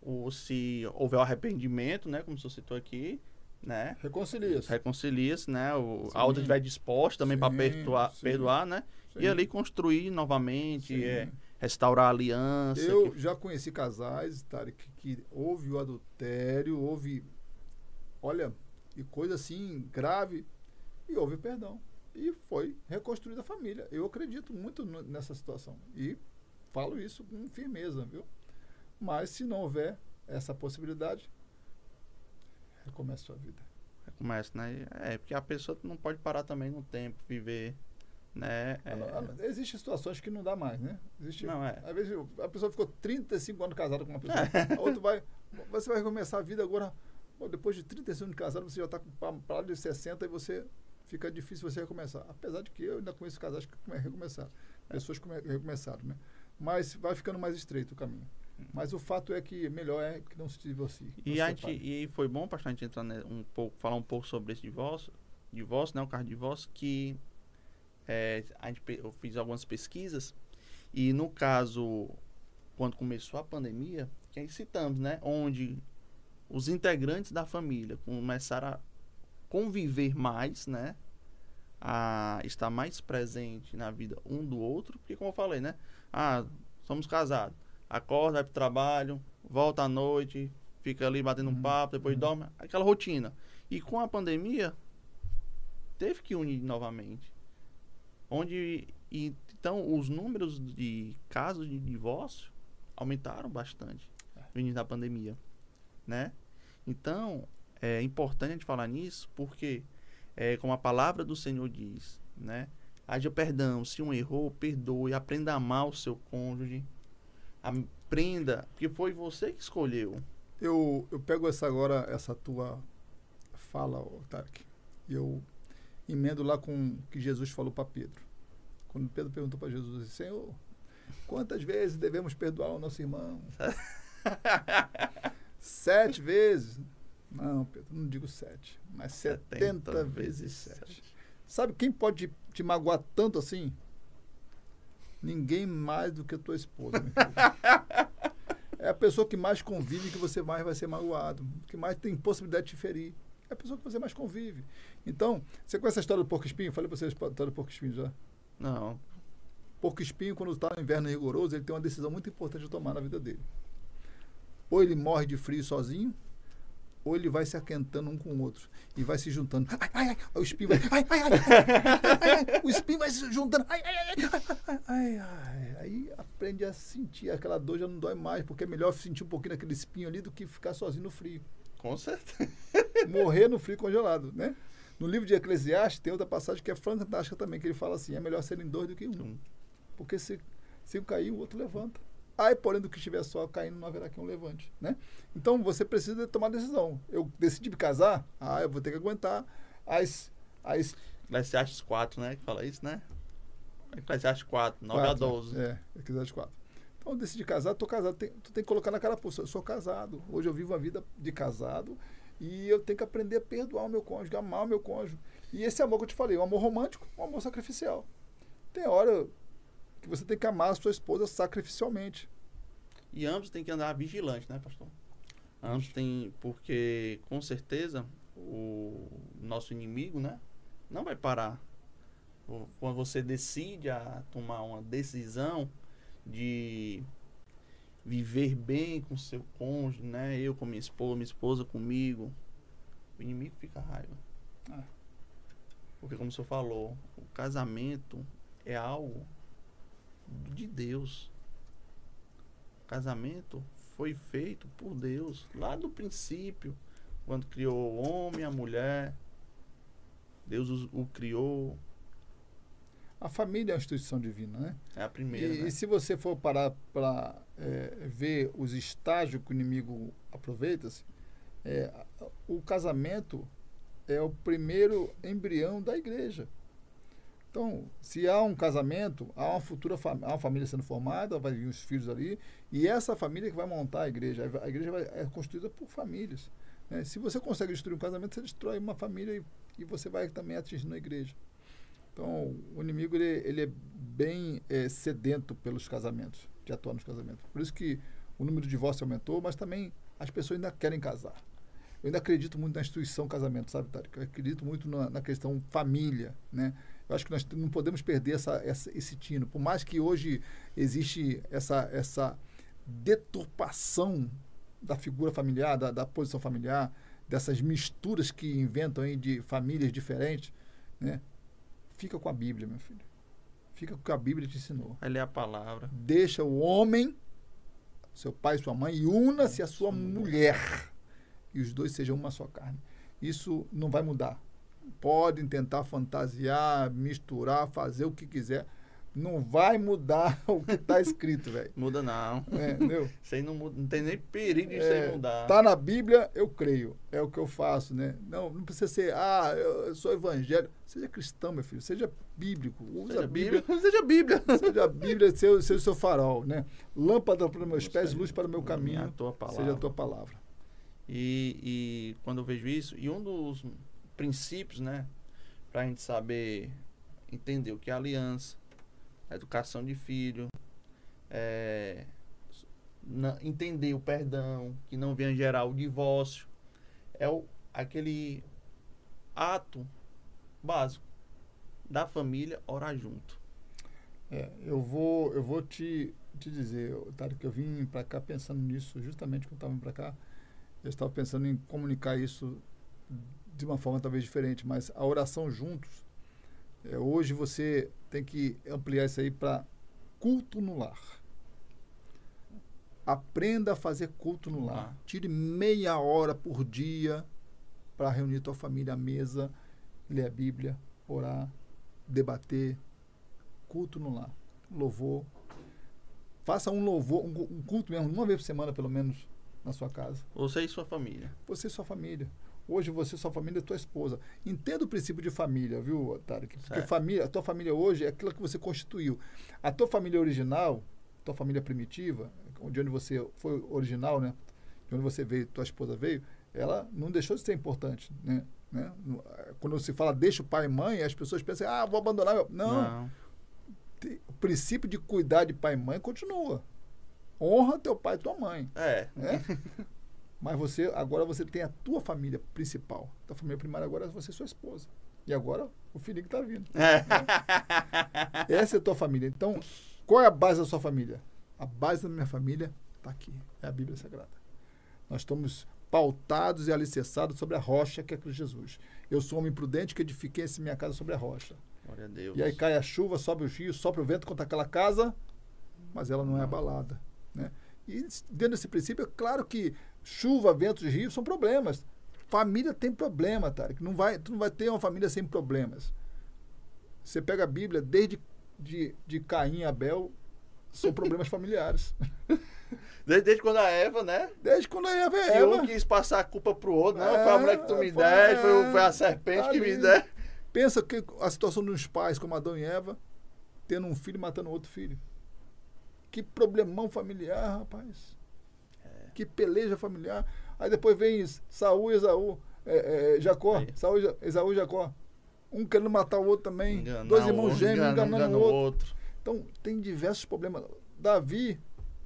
O, se houver o arrependimento, né, como você citou aqui, né? Reconcilia-se. Reconcilia-se, né? O, a outra estiver disposta também para perdoar, perdoar, né? Sim. E ali construir novamente, é, restaurar a aliança. Eu que... já conheci casais, Tarek, que houve o adultério, houve, olha, e coisa assim grave, e houve perdão e foi reconstruída a família. Eu acredito muito nessa situação e falo isso com firmeza, viu? Mas se não houver essa possibilidade, recomeça a sua vida. Recomeça, né? É, porque a pessoa não pode parar também no tempo, viver, né? É... Existem situações que não dá mais, né? Existe, não, é. Às vezes a pessoa ficou 35 anos casada com uma pessoa, a outra vai, você vai recomeçar a vida agora, depois de 35 anos de casado, você já está com para de 60 e você fica difícil você recomeçar. Apesar de que eu ainda conheço casais que recomeçaram, pessoas que recomeçaram, né? Mas vai ficando mais estreito o caminho. Mas o fato é que melhor é que não se divorcie. E, a gente, e foi bom para a gente entrar né, um pouco, falar um pouco sobre esse divórcio, divórcio, né, o caso de divórcio, que é, a gente, eu fiz algumas pesquisas e no caso, quando começou a pandemia, que aí citamos, né, onde os integrantes da família começaram a conviver mais, né? A estar mais presente na vida um do outro, porque como eu falei, né? Ah, somos casados. Acorda, vai pro trabalho, volta à noite, fica ali batendo um uhum. papo, depois uhum. dorme, aquela rotina. E com a pandemia, teve que unir novamente. Onde e, então os números de casos de divórcio aumentaram bastante no início da pandemia, né? Então, é importante a gente falar nisso porque, é, como a palavra do Senhor diz, né? Haja perdão, se um errou, perdoe, aprenda a amar o seu cônjuge, aprenda, porque foi você que escolheu. Eu, eu pego essa agora, essa tua fala, Tarek, e eu emendo lá com o que Jesus falou para Pedro. Quando Pedro perguntou para Jesus, Senhor, Quantas vezes devemos perdoar o nosso irmão? [LAUGHS] sete vezes. Não, Pedro, não digo sete, mas setenta vezes sete. Sabe quem pode te magoar tanto assim? Ninguém mais do que a tua esposa. [LAUGHS] é a pessoa que mais convive que você mais vai ser magoado, que mais tem possibilidade de te ferir. É a pessoa que você mais convive. Então, você conhece a história do porco espinho? Falei para você a história do porco espinho já? Não. Porco espinho, quando está no inverno rigoroso, ele tem uma decisão muito importante de tomar na vida dele. Ou ele morre de frio sozinho, ou ele vai se aquentando um com o outro e vai se juntando. Ai, ai, ai, o espinho vai. Ai, ai, ai, ai, o espinho vai se juntando. Ai, ai, ai, ai, ai, Aí aprende a sentir. Aquela dor já não dói mais, porque é melhor sentir um pouquinho daquele espinho ali do que ficar sozinho no frio. Com certeza. Morrer no frio congelado, né? No livro de Eclesiastes tem outra passagem que é fantástica também, que ele fala assim: é melhor serem dois do que um. Porque se, se um cair, o outro levanta. Ai, porém, do que estiver só caindo, não haverá que um levante, né? Então, você precisa tomar decisão. Eu decidi me casar, ah, eu vou ter que aguentar as... as Eclesiastes 4, né? Que fala isso, né? Eclesiastes 4, 9 4, a 12. É, Eclesiastes 4. Então, eu decidi casar, tô casado, tem, tu tem que colocar na cara, pô, eu sou casado. Hoje eu vivo a vida de casado e eu tenho que aprender a perdoar o meu cônjuge, amar o meu cônjuge. E esse amor que eu te falei, um amor romântico, um amor sacrificial. Tem hora que você tem que amar a sua esposa sacrificialmente. E ambos têm que andar vigilante, né, pastor? Ambos têm, porque com certeza o nosso inimigo, né, não vai parar. Quando você decide a tomar uma decisão de viver bem com seu cônjuge, né, eu com minha esposa, minha esposa comigo, o inimigo fica raiva. É. Porque como o senhor falou, o casamento é algo de Deus. O casamento foi feito por Deus lá do princípio, quando criou o homem e a mulher. Deus o, o criou. A família é uma instituição divina, né? É a primeira. E, né? e se você for parar para é, ver os estágios que o inimigo aproveita, é, o casamento é o primeiro embrião da igreja. Então, se há um casamento, há uma futura fam há uma família sendo formada, vai vir os filhos ali, e essa família que vai montar a igreja. A igreja vai, é constituída por famílias. Né? Se você consegue destruir um casamento, você destrói uma família e, e você vai também atingindo a igreja. Então, o inimigo ele, ele é bem é, sedento pelos casamentos, de atuar nos casamentos. Por isso que o número de divórcios aumentou, mas também as pessoas ainda querem casar. Eu ainda acredito muito na instituição casamento, sabe, Tarek? Eu acredito muito na, na questão família, né? Eu acho que nós não podemos perder essa, essa, esse tino. Por mais que hoje existe essa, essa deturpação da figura familiar, da, da posição familiar, dessas misturas que inventam aí de famílias diferentes, né? Fica com a Bíblia, meu filho. Fica com o que a Bíblia te ensinou. Ele é a palavra. Deixa o homem, seu pai e sua mãe, e una-se a sua mulher. E os dois sejam uma só carne. Isso não vai mudar podem tentar fantasiar, misturar, fazer o que quiser. Não vai mudar [LAUGHS] o que está escrito, velho. Muda não. É, entendeu? [LAUGHS] Isso não, muda, não tem nem perigo de é, isso aí mudar. Tá na Bíblia, eu creio. É o que eu faço, né? Não, não precisa ser, ah, eu sou evangélico. Seja cristão, meu filho. Seja bíblico. Usa seja a Bíblia. Bíblia. [LAUGHS] Seja Bíblia. Seja a Bíblia, seja, seja o seu farol, né? Lâmpada para os meus pés, luz para o meu caminho. A tua palavra. Seja a tua palavra. E, e quando eu vejo isso, e um dos princípios, né? Para a gente saber entender o que é aliança, educação de filho, é, na, entender o perdão, que não venha gerar o divórcio. É o, aquele ato básico da família orar junto. É, eu vou, eu vou te, te dizer, Otário, que eu vim para cá pensando nisso, justamente quando estava para cá, eu estava pensando em comunicar isso de uma forma talvez diferente, mas a oração juntos, é, hoje você tem que ampliar isso aí para culto no lar. Aprenda a fazer culto no lar. Tire meia hora por dia para reunir tua família à mesa, ler a Bíblia, orar, debater. Culto no lar. Louvor. Faça um louvor, um, um culto mesmo, uma vez por semana, pelo menos, na sua casa. Você e sua família. Você e sua família. Hoje você, sua família, tua esposa. Entenda o princípio de família, viu, Tarek? Porque família, a tua família hoje é aquilo que você constituiu. A tua família original tua família primitiva, de onde você foi original, né? De onde você veio, tua esposa veio, ela não deixou de ser importante, né? né? Quando se fala deixa o pai e mãe, as pessoas pensam, ah, vou abandonar. Meu... Não. não. O princípio de cuidar de pai e mãe continua. Honra teu pai e tua mãe. É. Né? [LAUGHS] Mas você agora você tem a tua família principal. A tua família primária agora é você e sua esposa. E agora o filho que está vindo. [LAUGHS] Né? Essa é a tua família. Então, qual é a base da sua família? A base da minha família está aqui. É a Bíblia Sagrada. Nós estamos pautados e alicerçados sobre a rocha que é Cristo Jesus. Eu sou homem prudente que edifiquei essa minha casa sobre a rocha. Glória a Deus. E aí cai a chuva, sobe os rios, sopra o vento contra aquela casa, mas ela não é abalada. Né? E dentro desse princípio, é claro que chuva, ventos e rios são problemas. Família tem problema, Tarek. Não vai, tu não vai ter uma família sem problemas. Você pega a Bíblia, desde de, de Caim e Abel, são problemas [LAUGHS] familiares. Desde, desde, quando a Eva, né? Desde quando a Eva é Eva. um quis passar a culpa pro outro, né? É, foi a mulher que tu me deste, foi, foi, a serpente tá que me deu. Pensa que a situação dos pais, como Adão e Eva, tendo um filho matando outro filho. Que problemão familiar, rapaz. Que peleja familiar. Aí depois vem Saul e Esaú, é, é, Jacó, Saul, Esaú e Jacó. Um querendo matar o outro também. Enganar Dois irmãos gêmeos enganando, enganando o outro. outro. Então, tem diversos problemas. Davi.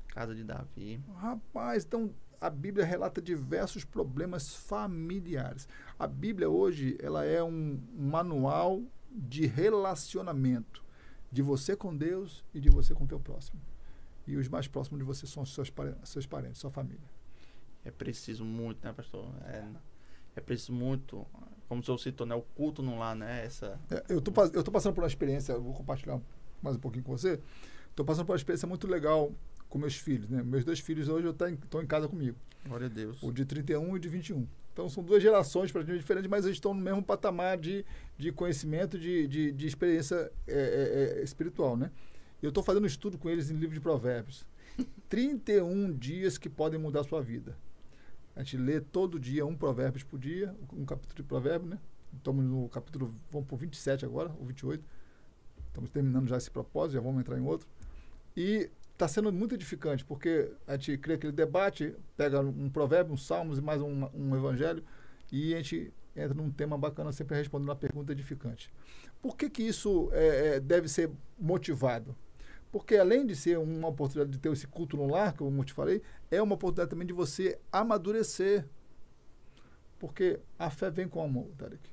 Casa de Davi. Rapaz, então a Bíblia relata diversos problemas familiares. A Bíblia hoje ela é um manual de relacionamento de você com Deus e de você com o teu próximo. E os mais próximos de você são seus, seus parentes, sua família. É preciso muito, né, pastor? É, é preciso muito, como o senhor citou, né, o culto não lá, né? Essa... É, eu tô, eu tô passando por uma experiência, vou compartilhar mais um pouquinho com você. Estou passando por uma experiência muito legal com meus filhos, né? Meus dois filhos hoje estão em, em casa comigo. Glória a Deus. O de 31 e o de 21. Então são duas gerações praticamente diferentes, mas eles estão no mesmo patamar de, de conhecimento, de, de, de experiência é, é, é espiritual, né? Eu estou fazendo um estudo com eles em livro de provérbios. 31 dias que podem mudar a sua vida. A gente lê todo dia um provérbio por dia, um capítulo de provérbio, né? Estamos no capítulo, vamos por 27 agora, ou 28. Estamos terminando já esse propósito, já vamos entrar em outro. E está sendo muito edificante, porque a gente cria aquele debate, pega um provérbio, um salmos e mais um, um evangelho, e a gente entra num tema bacana, sempre respondendo a pergunta edificante. Por que, que isso é, é, deve ser motivado? Porque além de ser uma oportunidade de ter esse culto no lar, como eu te falei, é uma oportunidade também de você amadurecer. Porque a fé vem com amor, Tarek.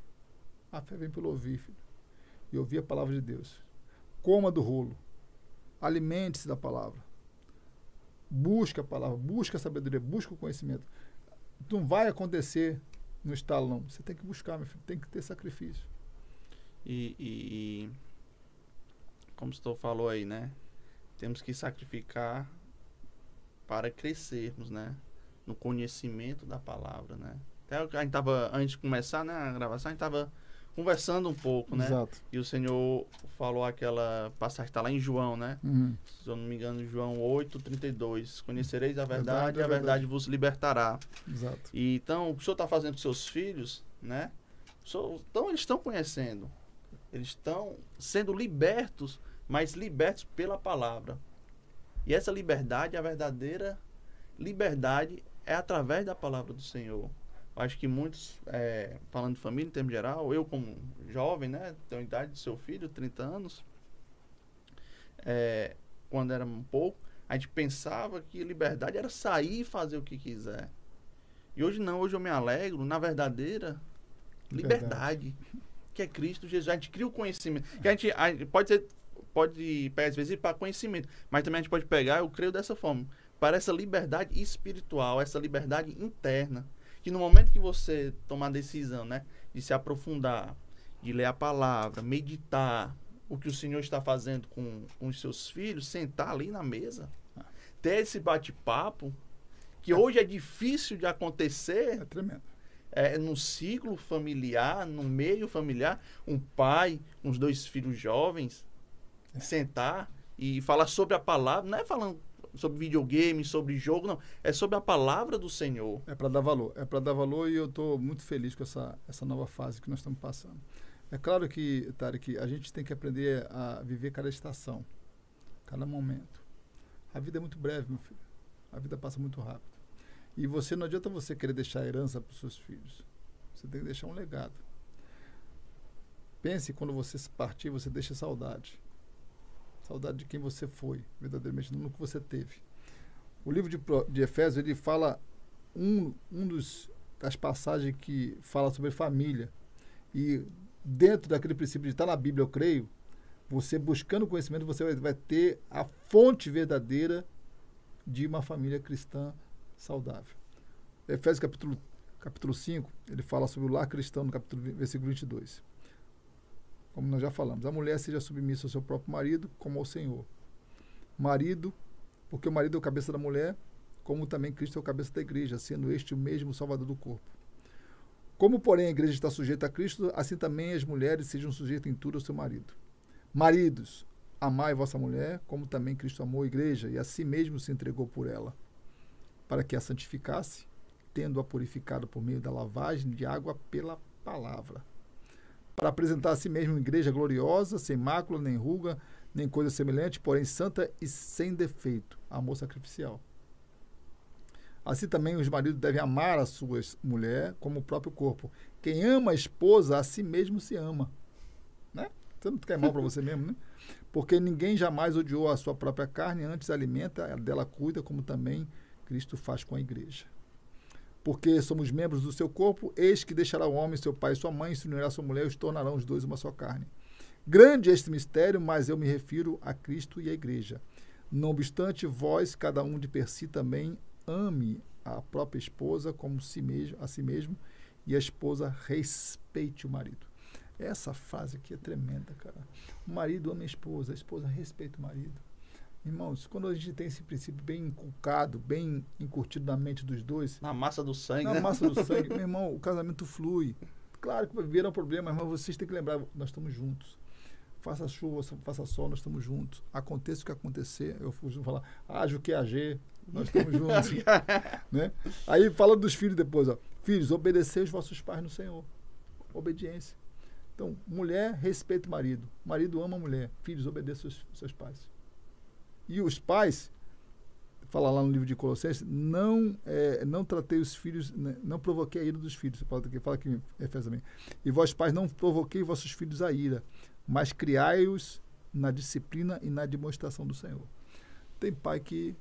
A fé vem pelo ouvir, filho. E ouvir a palavra de Deus. Coma do rolo. Alimente-se da palavra. Busca a palavra, busca a sabedoria, busca o conhecimento. Não vai acontecer no estalo, não. Você tem que buscar, meu filho. Tem que ter sacrifício. E, e, e como o falou aí, né? Temos que sacrificar para crescermos, né? No conhecimento da palavra, né? Até a gente tava, antes de começar né, a gravação, a gente tava conversando um pouco, né? Exato. E o Senhor falou aquela passagem, está lá em João, né? Uhum. Se eu não me engano, João 8, 32. Conhecereis a verdade, verdade e a verdade, verdade vos libertará. Exato. E, então, o que o Senhor está fazendo com seus filhos, né? Senhor, então, eles estão conhecendo. Eles estão sendo libertos, mas libertos pela palavra. E essa liberdade, a verdadeira liberdade, é através da palavra do Senhor acho que muitos, é, falando de família em termos geral, eu como jovem, né, tenho a idade de seu filho, 30 anos, é, quando era um pouco, a gente pensava que liberdade era sair e fazer o que quiser. E hoje não, hoje eu me alegro na verdadeira liberdade, que é Cristo Jesus. A gente cria o conhecimento. Que a gente, a pode ser, pode às vezes para conhecimento, mas também a gente pode pegar, eu creio dessa forma, para essa liberdade espiritual, essa liberdade interna que no momento que você tomar a decisão, né, de se aprofundar, de ler a palavra, meditar o que o Senhor está fazendo com, com os seus filhos, sentar ali na mesa, ter esse bate-papo, que é. hoje é difícil de acontecer. É tremendo. É, no ciclo familiar, no meio familiar, um pai, uns dois filhos jovens, é. Sentar e falar sobre a palavra, não é falando sobre videogame, sobre jogo, não. É sobre a palavra do Senhor. É para dar valor. É para dar valor e eu estou muito feliz com essa, essa nova fase que nós estamos passando. É claro que, Tarek, a gente tem que aprender a viver cada estação, cada momento. A vida é muito breve, meu filho. A vida passa muito rápido. E você não adianta você querer deixar herança para os seus filhos. Você tem que deixar um legado. Pense quando você partir, você deixa saudade. Saudade de quem você foi, verdadeiramente, do que você teve. O livro de, de Efésios, ele fala um, um dos, das passagens que fala sobre família. E dentro daquele princípio de estar na Bíblia, eu creio, você buscando conhecimento, você vai, vai ter a fonte verdadeira de uma família cristã saudável. Efésios capítulo, capítulo 5, ele fala sobre o lar cristão no capítulo versículo 22. Como nós já falamos, a mulher seja submissa ao seu próprio marido como ao Senhor. Marido, porque o marido é o cabeça da mulher, como também Cristo é o cabeça da igreja, sendo este o mesmo salvador do corpo. Como, porém, a igreja está sujeita a Cristo, assim também as mulheres sejam sujeitas em tudo ao seu marido. Maridos, amai vossa mulher, como também Cristo amou a igreja e a si mesmo se entregou por ela, para que a santificasse, tendo-a purificado por meio da lavagem de água pela palavra, para apresentar a si mesmo uma igreja gloriosa, sem mácula, nem ruga, nem coisa semelhante, porém santa e sem defeito, amor sacrificial. Assim também os maridos devem amar a sua mulher como o próprio corpo. Quem ama a esposa, a si mesmo se ama. Né? Você não quer mal para você mesmo, né? Porque ninguém jamais odiou a sua própria carne, antes alimenta, dela cuida, como também Cristo faz com a igreja. Porque somos membros do seu corpo, eis que deixará o homem, seu pai e sua mãe, se unirá a sua mulher, e os tornarão os dois uma só carne. Grande é este mistério, mas eu me refiro a Cristo e à igreja. Não obstante, vós, cada um de per si também, ame a própria esposa como si mesmo, a si mesmo, e a esposa respeite o marido. Essa frase aqui é tremenda, cara. O marido ama a esposa, a esposa respeita o marido. Irmãos, quando a gente tem esse princípio bem inculcado, bem encurtido na mente dos dois. Na massa do sangue. Na né? massa do sangue, [LAUGHS] meu irmão, o casamento flui. Claro que viram problemas, mas vocês têm que lembrar, nós estamos juntos. Faça chuva, faça sol, nós estamos juntos. Aconteça o que acontecer, eu fujo falar, haja o que agir, nós estamos [LAUGHS] juntos. né? Aí fala dos filhos depois, ó. Filhos, obedecei os vossos pais no Senhor. Obediência. Então, mulher respeita o marido. Marido ama a mulher. Filhos, obedeçam os seus pais. E os pais, fala lá no livro de Colossenses, não, é, não tratei os filhos, né, não provoquei a ira dos filhos. Fala aqui, fala aqui em Efésios também. E vós, pais, não provoquei vossos filhos a ira, mas criai-os na disciplina e na demonstração do Senhor. Tem pai que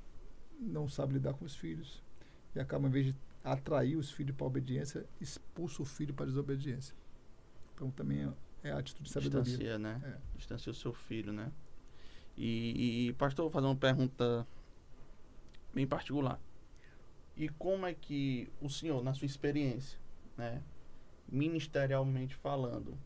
não sabe lidar com os filhos e acaba, em vez de atrair os filhos para a obediência, expulsa o filho para a desobediência. Então também é, é a atitude de sabedoria. Distancia, né? É. Distancia o seu filho, né? E, e, pastor, vou fazer uma pergunta bem particular. E como é que o senhor, na sua experiência, né, ministerialmente falando,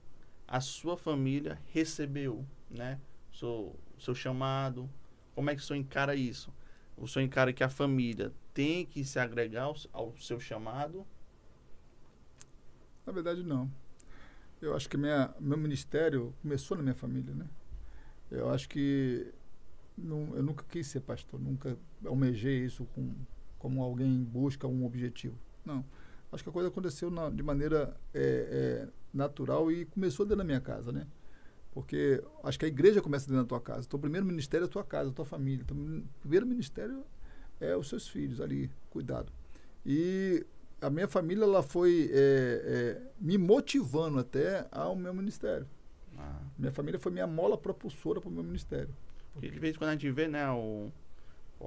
a sua família recebeu, né, seu, seu chamado? Como é que o senhor encara isso? O senhor encara que a família tem que se agregar ao, ao seu chamado? Na verdade, não. Eu acho que minha, meu ministério começou na minha família, né? Eu acho que não, eu nunca quis ser pastor, nunca almejei isso com, como alguém busca um objetivo. Não. Acho que a coisa aconteceu na, de maneira é, é, natural e começou dentro da minha casa, né? Porque acho que a igreja começa dentro da tua casa. Então, o primeiro ministério é a tua casa, a tua família. Então, o primeiro ministério é os seus filhos ali, cuidado. E a minha família ela foi é, é, me motivando até ao meu ministério. Ah. Minha família foi minha mola propulsora para o meu ministério. Porque de vez em quando a gente vê, né, o,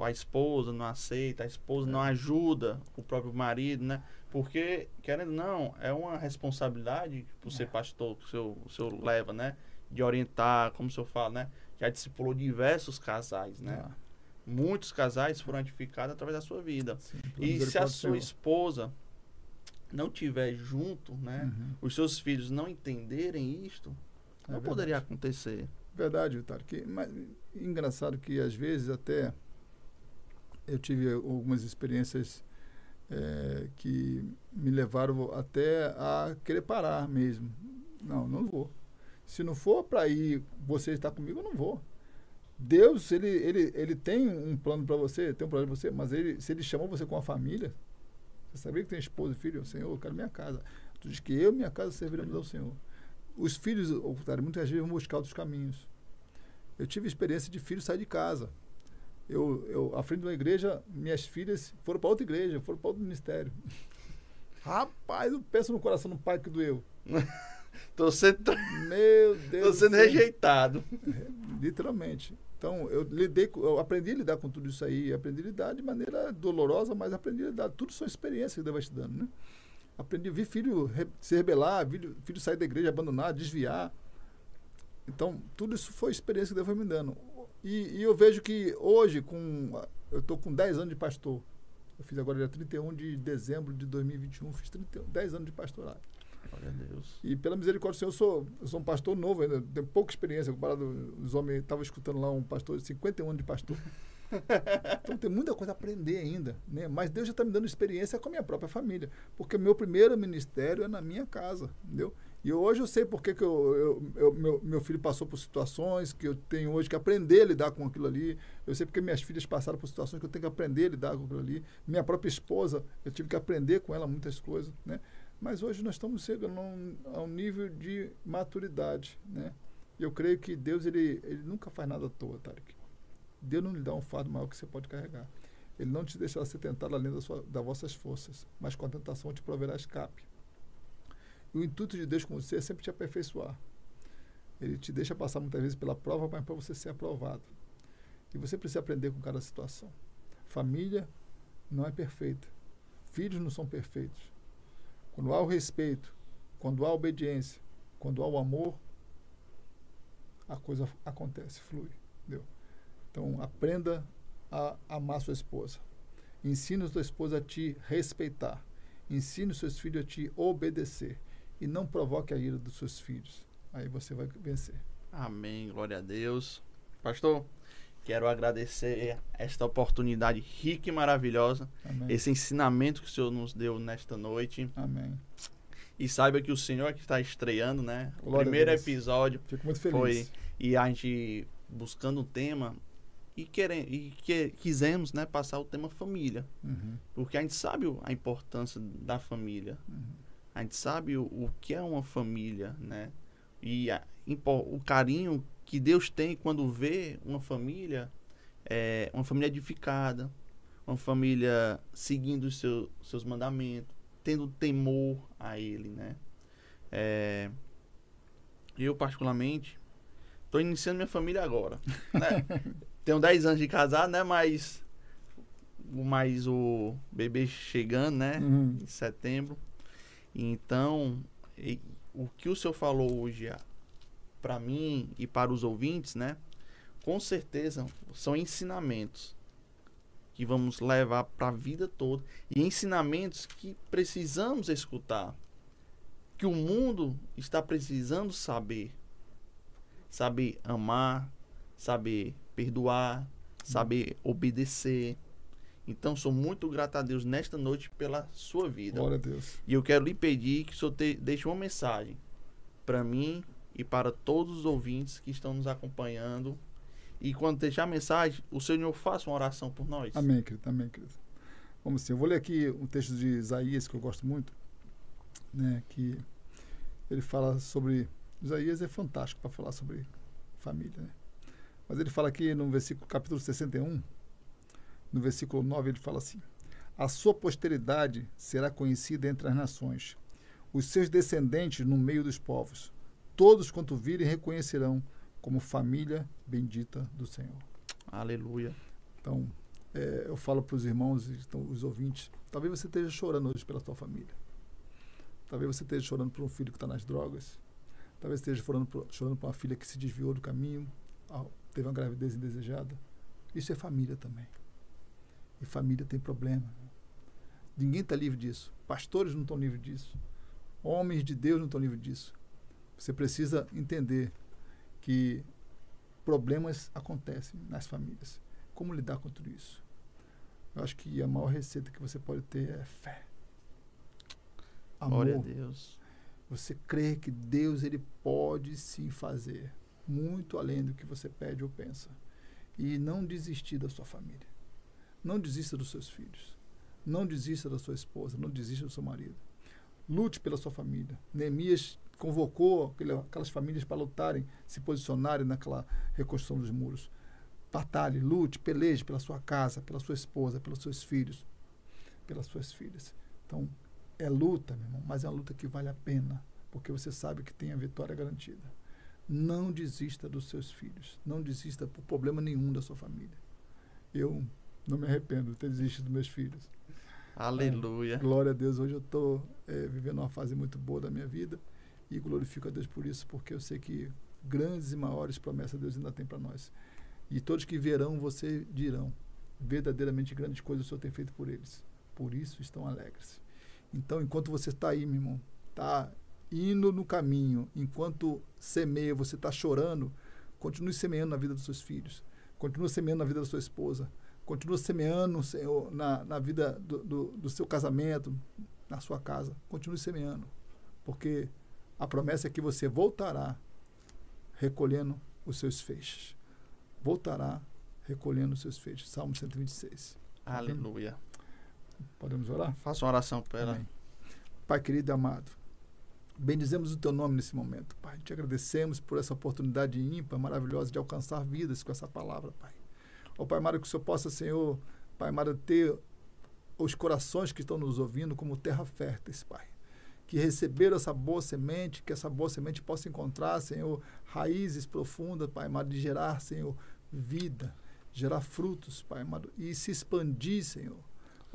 a esposa não aceita, a esposa é. não ajuda o próprio marido, né? Porque, querendo ou não, é uma responsabilidade por ser é. pastor que o senhor, o senhor leva, né? De orientar, como o senhor fala, né? Já discipulou diversos casais, né? Ah. Muitos casais foram edificados através da sua vida. Sim, e se a sua esposa não tiver junto, né? Uhum. Os seus filhos não entenderem isto, é não verdade. poderia acontecer. Verdade, Vitor. Que, mas, engraçado que às vezes até eu tive algumas experiências é, que me levaram até a querer parar mesmo. Não, não vou. Se não for para ir, você estar comigo, eu não vou. Deus, ele, ele, ele tem um plano para você, tem um plano para você, mas ele, se ele chamou você com a família, você sabia que tem esposa e filho? Senhor, eu quero minha casa. Tu diz que eu e minha casa serviremos ao Senhor. Os filhos, muitas vezes, vão buscar outros caminhos. Eu tive experiência de filho sair de casa. Eu, eu, à frente de uma igreja, minhas filhas foram para outra igreja, foram para outro ministério. [LAUGHS] Rapaz, eu penso no coração do pai que doeu. [LAUGHS] Tô sendo, Meu [LAUGHS] Deus. sendo rejeitado. Literalmente. Então, eu lidei, eu aprendi a lidar com tudo isso aí, aprendi a lidar de maneira dolorosa, mas aprendi a lidar. Tudo são experiências que Deus vai te dando, né? Aprendi a ver filho re- se rebelar, filho, filho sair da igreja, abandonar, desviar. Então, tudo isso foi experiência que Deus foi me dando. E, e eu vejo que hoje, com eu estou com 10 anos de pastor. Eu fiz agora dia 31 de dezembro de 2021, fiz 30, 10 anos de pastorado. Glória a Deus. E pela misericórdia do Senhor, eu sou, eu sou um pastor novo ainda, tenho pouca experiência comparado os homens. Estava escutando lá um pastor de 51 anos de pastor. [LAUGHS] Então tem muita coisa a aprender ainda, né? Mas Deus já está me dando experiência com a minha própria família, porque meu primeiro ministério é na minha casa, entendeu? E hoje eu sei porque que eu, eu- eu- meu, meu filho passou por situações que eu tenho hoje que aprender a lidar com aquilo ali. Eu sei porque minhas filhas passaram por situações que eu tenho que aprender a lidar com aquilo ali. Minha própria esposa, eu tive que aprender com ela muitas coisas, né? Mas hoje nós estamos chegando a um, a um nível de maturidade, né? E eu creio que Deus, ele, ele nunca faz nada à toa, Tarek. Deus não lhe dá um fardo maior que você pode carregar. Ele não te deixará ser tentado além da sua, das vossas forças, mas com a tentação te proverá escape. E o intuito de Deus com você é sempre te aperfeiçoar. Ele te deixa passar muitas vezes pela prova, mas para você ser aprovado. E você precisa aprender com cada situação. Família não é perfeita. Filhos não são perfeitos. Quando há o respeito, quando há a obediência, quando há o amor, a coisa acontece, flui. Então, aprenda a amar sua esposa. Ensine sua esposa a te respeitar. Ensine seus filhos a te obedecer. E não provoque a ira dos seus filhos. Aí você vai vencer. Amém, glória a Deus. Pastor, quero agradecer esta oportunidade rica e maravilhosa, Amém. esse ensinamento que o Senhor nos deu nesta noite. Amém. E saiba que o Senhor que está estreando, né? O Glória a primeiro episódio Fico muito feliz. foi e a gente buscando um tema e querendo e que quisemos, né, passar o tema família, Uhum, porque a gente sabe a importância da família. uhum. A gente sabe o, o que é uma família, né? E a- o carinho que Deus tem quando vê uma família, é, uma família edificada, uma família seguindo os seu, seus mandamentos, tendo temor a Ele, né? É, eu, particularmente, estou iniciando minha família agora, né? [LAUGHS] Tenho 10 anos de casado, né? Mas, mais o bebê chegando, né? Uhum. em setembro. Então, e- o que o senhor falou hoje para mim e para os ouvintes, né? Com certeza são ensinamentos que vamos levar para a vida toda e ensinamentos que precisamos escutar, que o mundo está precisando saber, saber amar, saber perdoar, saber obedecer. Então, sou muito grato a Deus nesta noite pela sua vida. Glória a Deus. E eu quero lhe pedir que o senhor te, deixe uma mensagem para mim e para todos os ouvintes que estão nos acompanhando. E quando deixar a mensagem, o Senhor faça uma oração por nós. Amém, querido. Amém, querido. Vamos sim. Eu vou ler aqui um texto de Isaías que eu gosto muito, né? Que ele fala sobre. Isaías é fantástico para falar sobre família, né? Mas ele fala aqui no versículo, capítulo 61, no versículo 9, ele fala assim: A sua posteridade será conhecida entre as nações, os seus descendentes no meio dos povos. Todos quanto virem reconhecerão como família bendita do Senhor. Aleluia. Então, é, eu falo para os irmãos e então, os ouvintes, talvez você esteja chorando hoje pela sua família. Talvez você esteja chorando por um filho que está nas drogas. Talvez esteja chorando por, chorando por uma filha que se desviou do caminho, teve uma gravidez indesejada. Isso é família também. E família tem problema. Ninguém está livre disso. Pastores não estão livres disso. Homens de Deus não estão livres disso. Você precisa entender que problemas acontecem nas famílias. Como lidar com tudo isso? Eu acho que a maior receita que você pode ter é fé. Glória a Amor. Deus. Você crê que Deus ele pode sim fazer muito além do que você pede ou pensa. E não desistir da sua família. Não desista dos seus filhos. Não desista da sua esposa. Não desista do seu marido. Lute pela sua família. Neemias convocou aquelas famílias para lutarem, se posicionarem naquela reconstrução dos muros. batalhe, lute, peleje pela sua casa, pela sua esposa, pelos seus filhos, pelas suas filhas. Então, é luta, meu irmão, mas é uma luta que vale a pena, porque você sabe que tem a vitória garantida. Não desista dos seus filhos, não desista por problema nenhum da sua família. Eu não me arrependo de ter desistido dos meus filhos. Aleluia. É, glória a Deus. Hoje eu estou é, vivendo uma fase muito boa da minha vida e glorifico a Deus por isso, porque eu sei que grandes e maiores promessas Deus ainda tem para nós. E todos que verão você dirão: verdadeiramente grandes coisas o Senhor tem feito por eles. Por isso estão alegres. Então, enquanto você está aí, meu irmão, está indo no caminho, enquanto semeia, você está chorando, continue semeando na vida dos seus filhos, continue semeando na vida da sua esposa, continue semeando, Senhor, na, na vida do, do, do seu casamento, na sua casa. Continue semeando, porque a promessa é que você voltará recolhendo os seus feixes. Voltará recolhendo os seus feixes. Salmo 126. Aleluia. Podemos orar? Faça uma oração para ela. Pai querido e amado, bendizemos o teu nome nesse momento, Pai. Te agradecemos por essa oportunidade ímpar, maravilhosa de alcançar vidas com essa palavra, Pai. Ó oh, Pai amado, que o Senhor possa, Senhor, Pai amado, ter os corações que estão nos ouvindo como terra férteis, Pai. Que receberam essa boa semente, que essa boa semente possa encontrar, Senhor, raízes profundas, Pai amado, de gerar, Senhor, vida, gerar frutos, Pai amado, e se expandir, Senhor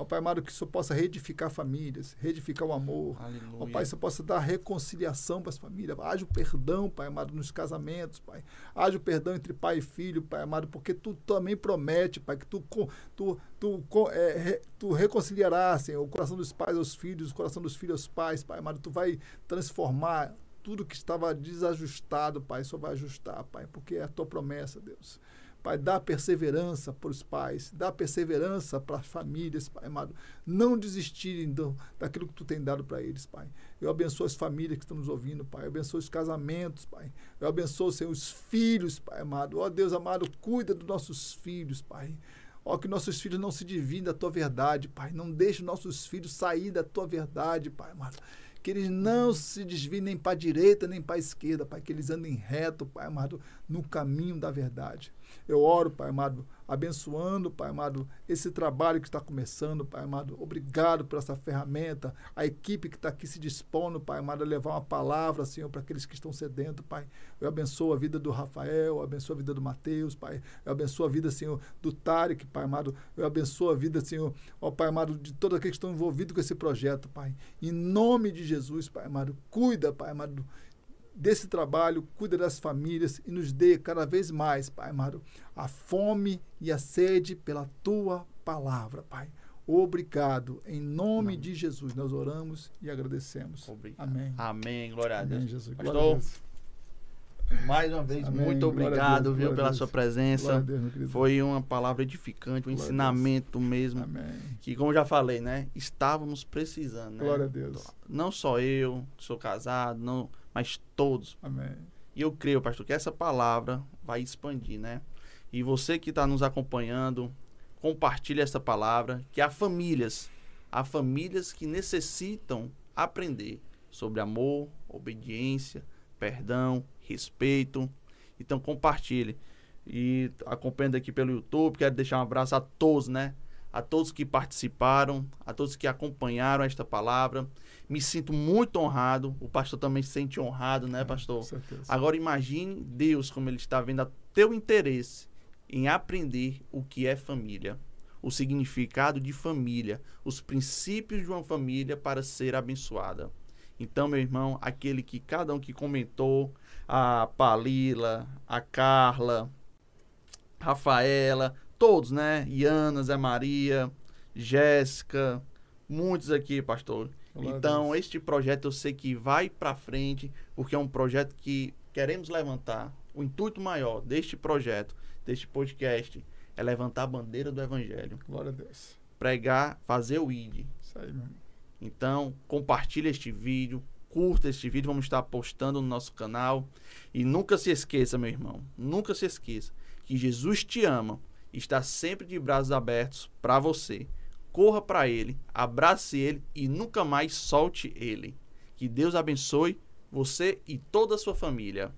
Ó Pai amado, que isso possa reedificar famílias, reedificar o amor. Aleluia. Ó Pai, isso possa dar reconciliação para as famílias. Haja o perdão, Pai amado, nos casamentos, Pai. Haja o perdão entre pai e filho, Pai amado, porque tu também promete, Pai, que tu, tu, tu, é, tu reconciliarás, Senhor, o coração dos pais aos filhos, o coração dos filhos aos pais, Pai amado. Tu vai transformar tudo que estava desajustado, Pai, só vai ajustar, Pai, porque é a tua promessa, Deus. Pai, dá perseverança para os pais, dá perseverança para as famílias, Pai amado. Não desistirem do, daquilo que tu tem dado para eles, Pai. Eu abençoo as famílias que estão nos ouvindo, Pai. Eu abençoo os casamentos, Pai. Eu abençoo, Senhor, os filhos, Pai amado. Ó Deus amado, cuida dos nossos filhos, Pai. Ó, que nossos filhos não se dividam da tua verdade, Pai. Não deixe nossos filhos sair da tua verdade, Pai amado que eles não se desviem nem para a direita nem para a esquerda, Pai, que eles andem reto, Pai amado, no caminho da verdade. Eu oro, Pai amado, abençoando, Pai amado, esse trabalho que está começando, Pai amado. Obrigado por essa ferramenta, a equipe que está aqui se dispondo, Pai amado, a levar uma palavra, Senhor, para aqueles que estão sedentos, Pai. Eu abençoo a vida do Rafael, eu abençoo a vida do Mateus, Pai. Eu abençoo a vida, Senhor, do Tarek, Pai amado. Eu abençoo a vida, Senhor, ó Pai amado, de todos aqueles que estão envolvidos com esse projeto, Pai. Em nome de Jesus, Pai amado, cuida, Pai amado desse trabalho, cuida das famílias e nos dê cada vez mais, Pai amado, a fome e a sede pela tua palavra, Pai. Obrigado. Em nome de Jesus, nós oramos e agradecemos. Obrigado. Amém. Amém. Glória a Deus. Amém, Jesus. Pastor, mais uma vez, Amém. muito obrigado, Deus, viu, pela sua presença. Deus, Foi uma palavra edificante, um glória ensinamento mesmo. Amém. Que, como já falei, né? Estávamos precisando, né? Glória a Deus. Não só eu, sou casado, não mas todos. Amém. E eu creio, pastor, que essa palavra vai expandir, né? E você que está nos acompanhando, compartilhe essa palavra, que há famílias, há famílias que necessitam aprender sobre amor, obediência, perdão, respeito. Então compartilhe. E acompanhando aqui pelo YouTube, quero deixar um abraço a todos, né? A todos que participaram, a todos que acompanharam esta palavra me sinto muito honrado. O pastor também se sente honrado, né, pastor? Com certeza. Agora imagine Deus como ele está vendo a teu interesse em aprender o que é família, o significado de família, os princípios de uma família para ser abençoada. Então, meu irmão, aquele que cada um que comentou, a Palila, a Carla, Rafaela, todos, né? Iana, Zé Maria, Jéssica, muitos aqui, pastor então, este projeto eu sei que vai para frente, porque é um projeto que queremos levantar. O intuito maior deste projeto, deste podcast, é levantar a bandeira do evangelho. Glória a Deus. Pregar, fazer o ID. Isso aí, meu irmão. Então, compartilhe este vídeo, curta este vídeo, vamos estar postando no nosso canal. E nunca se esqueça, meu irmão, nunca se esqueça que Jesus te ama está sempre de braços abertos para você corra para ele, abrace ele e nunca mais solte ele. Que Deus abençoe você e toda a sua família.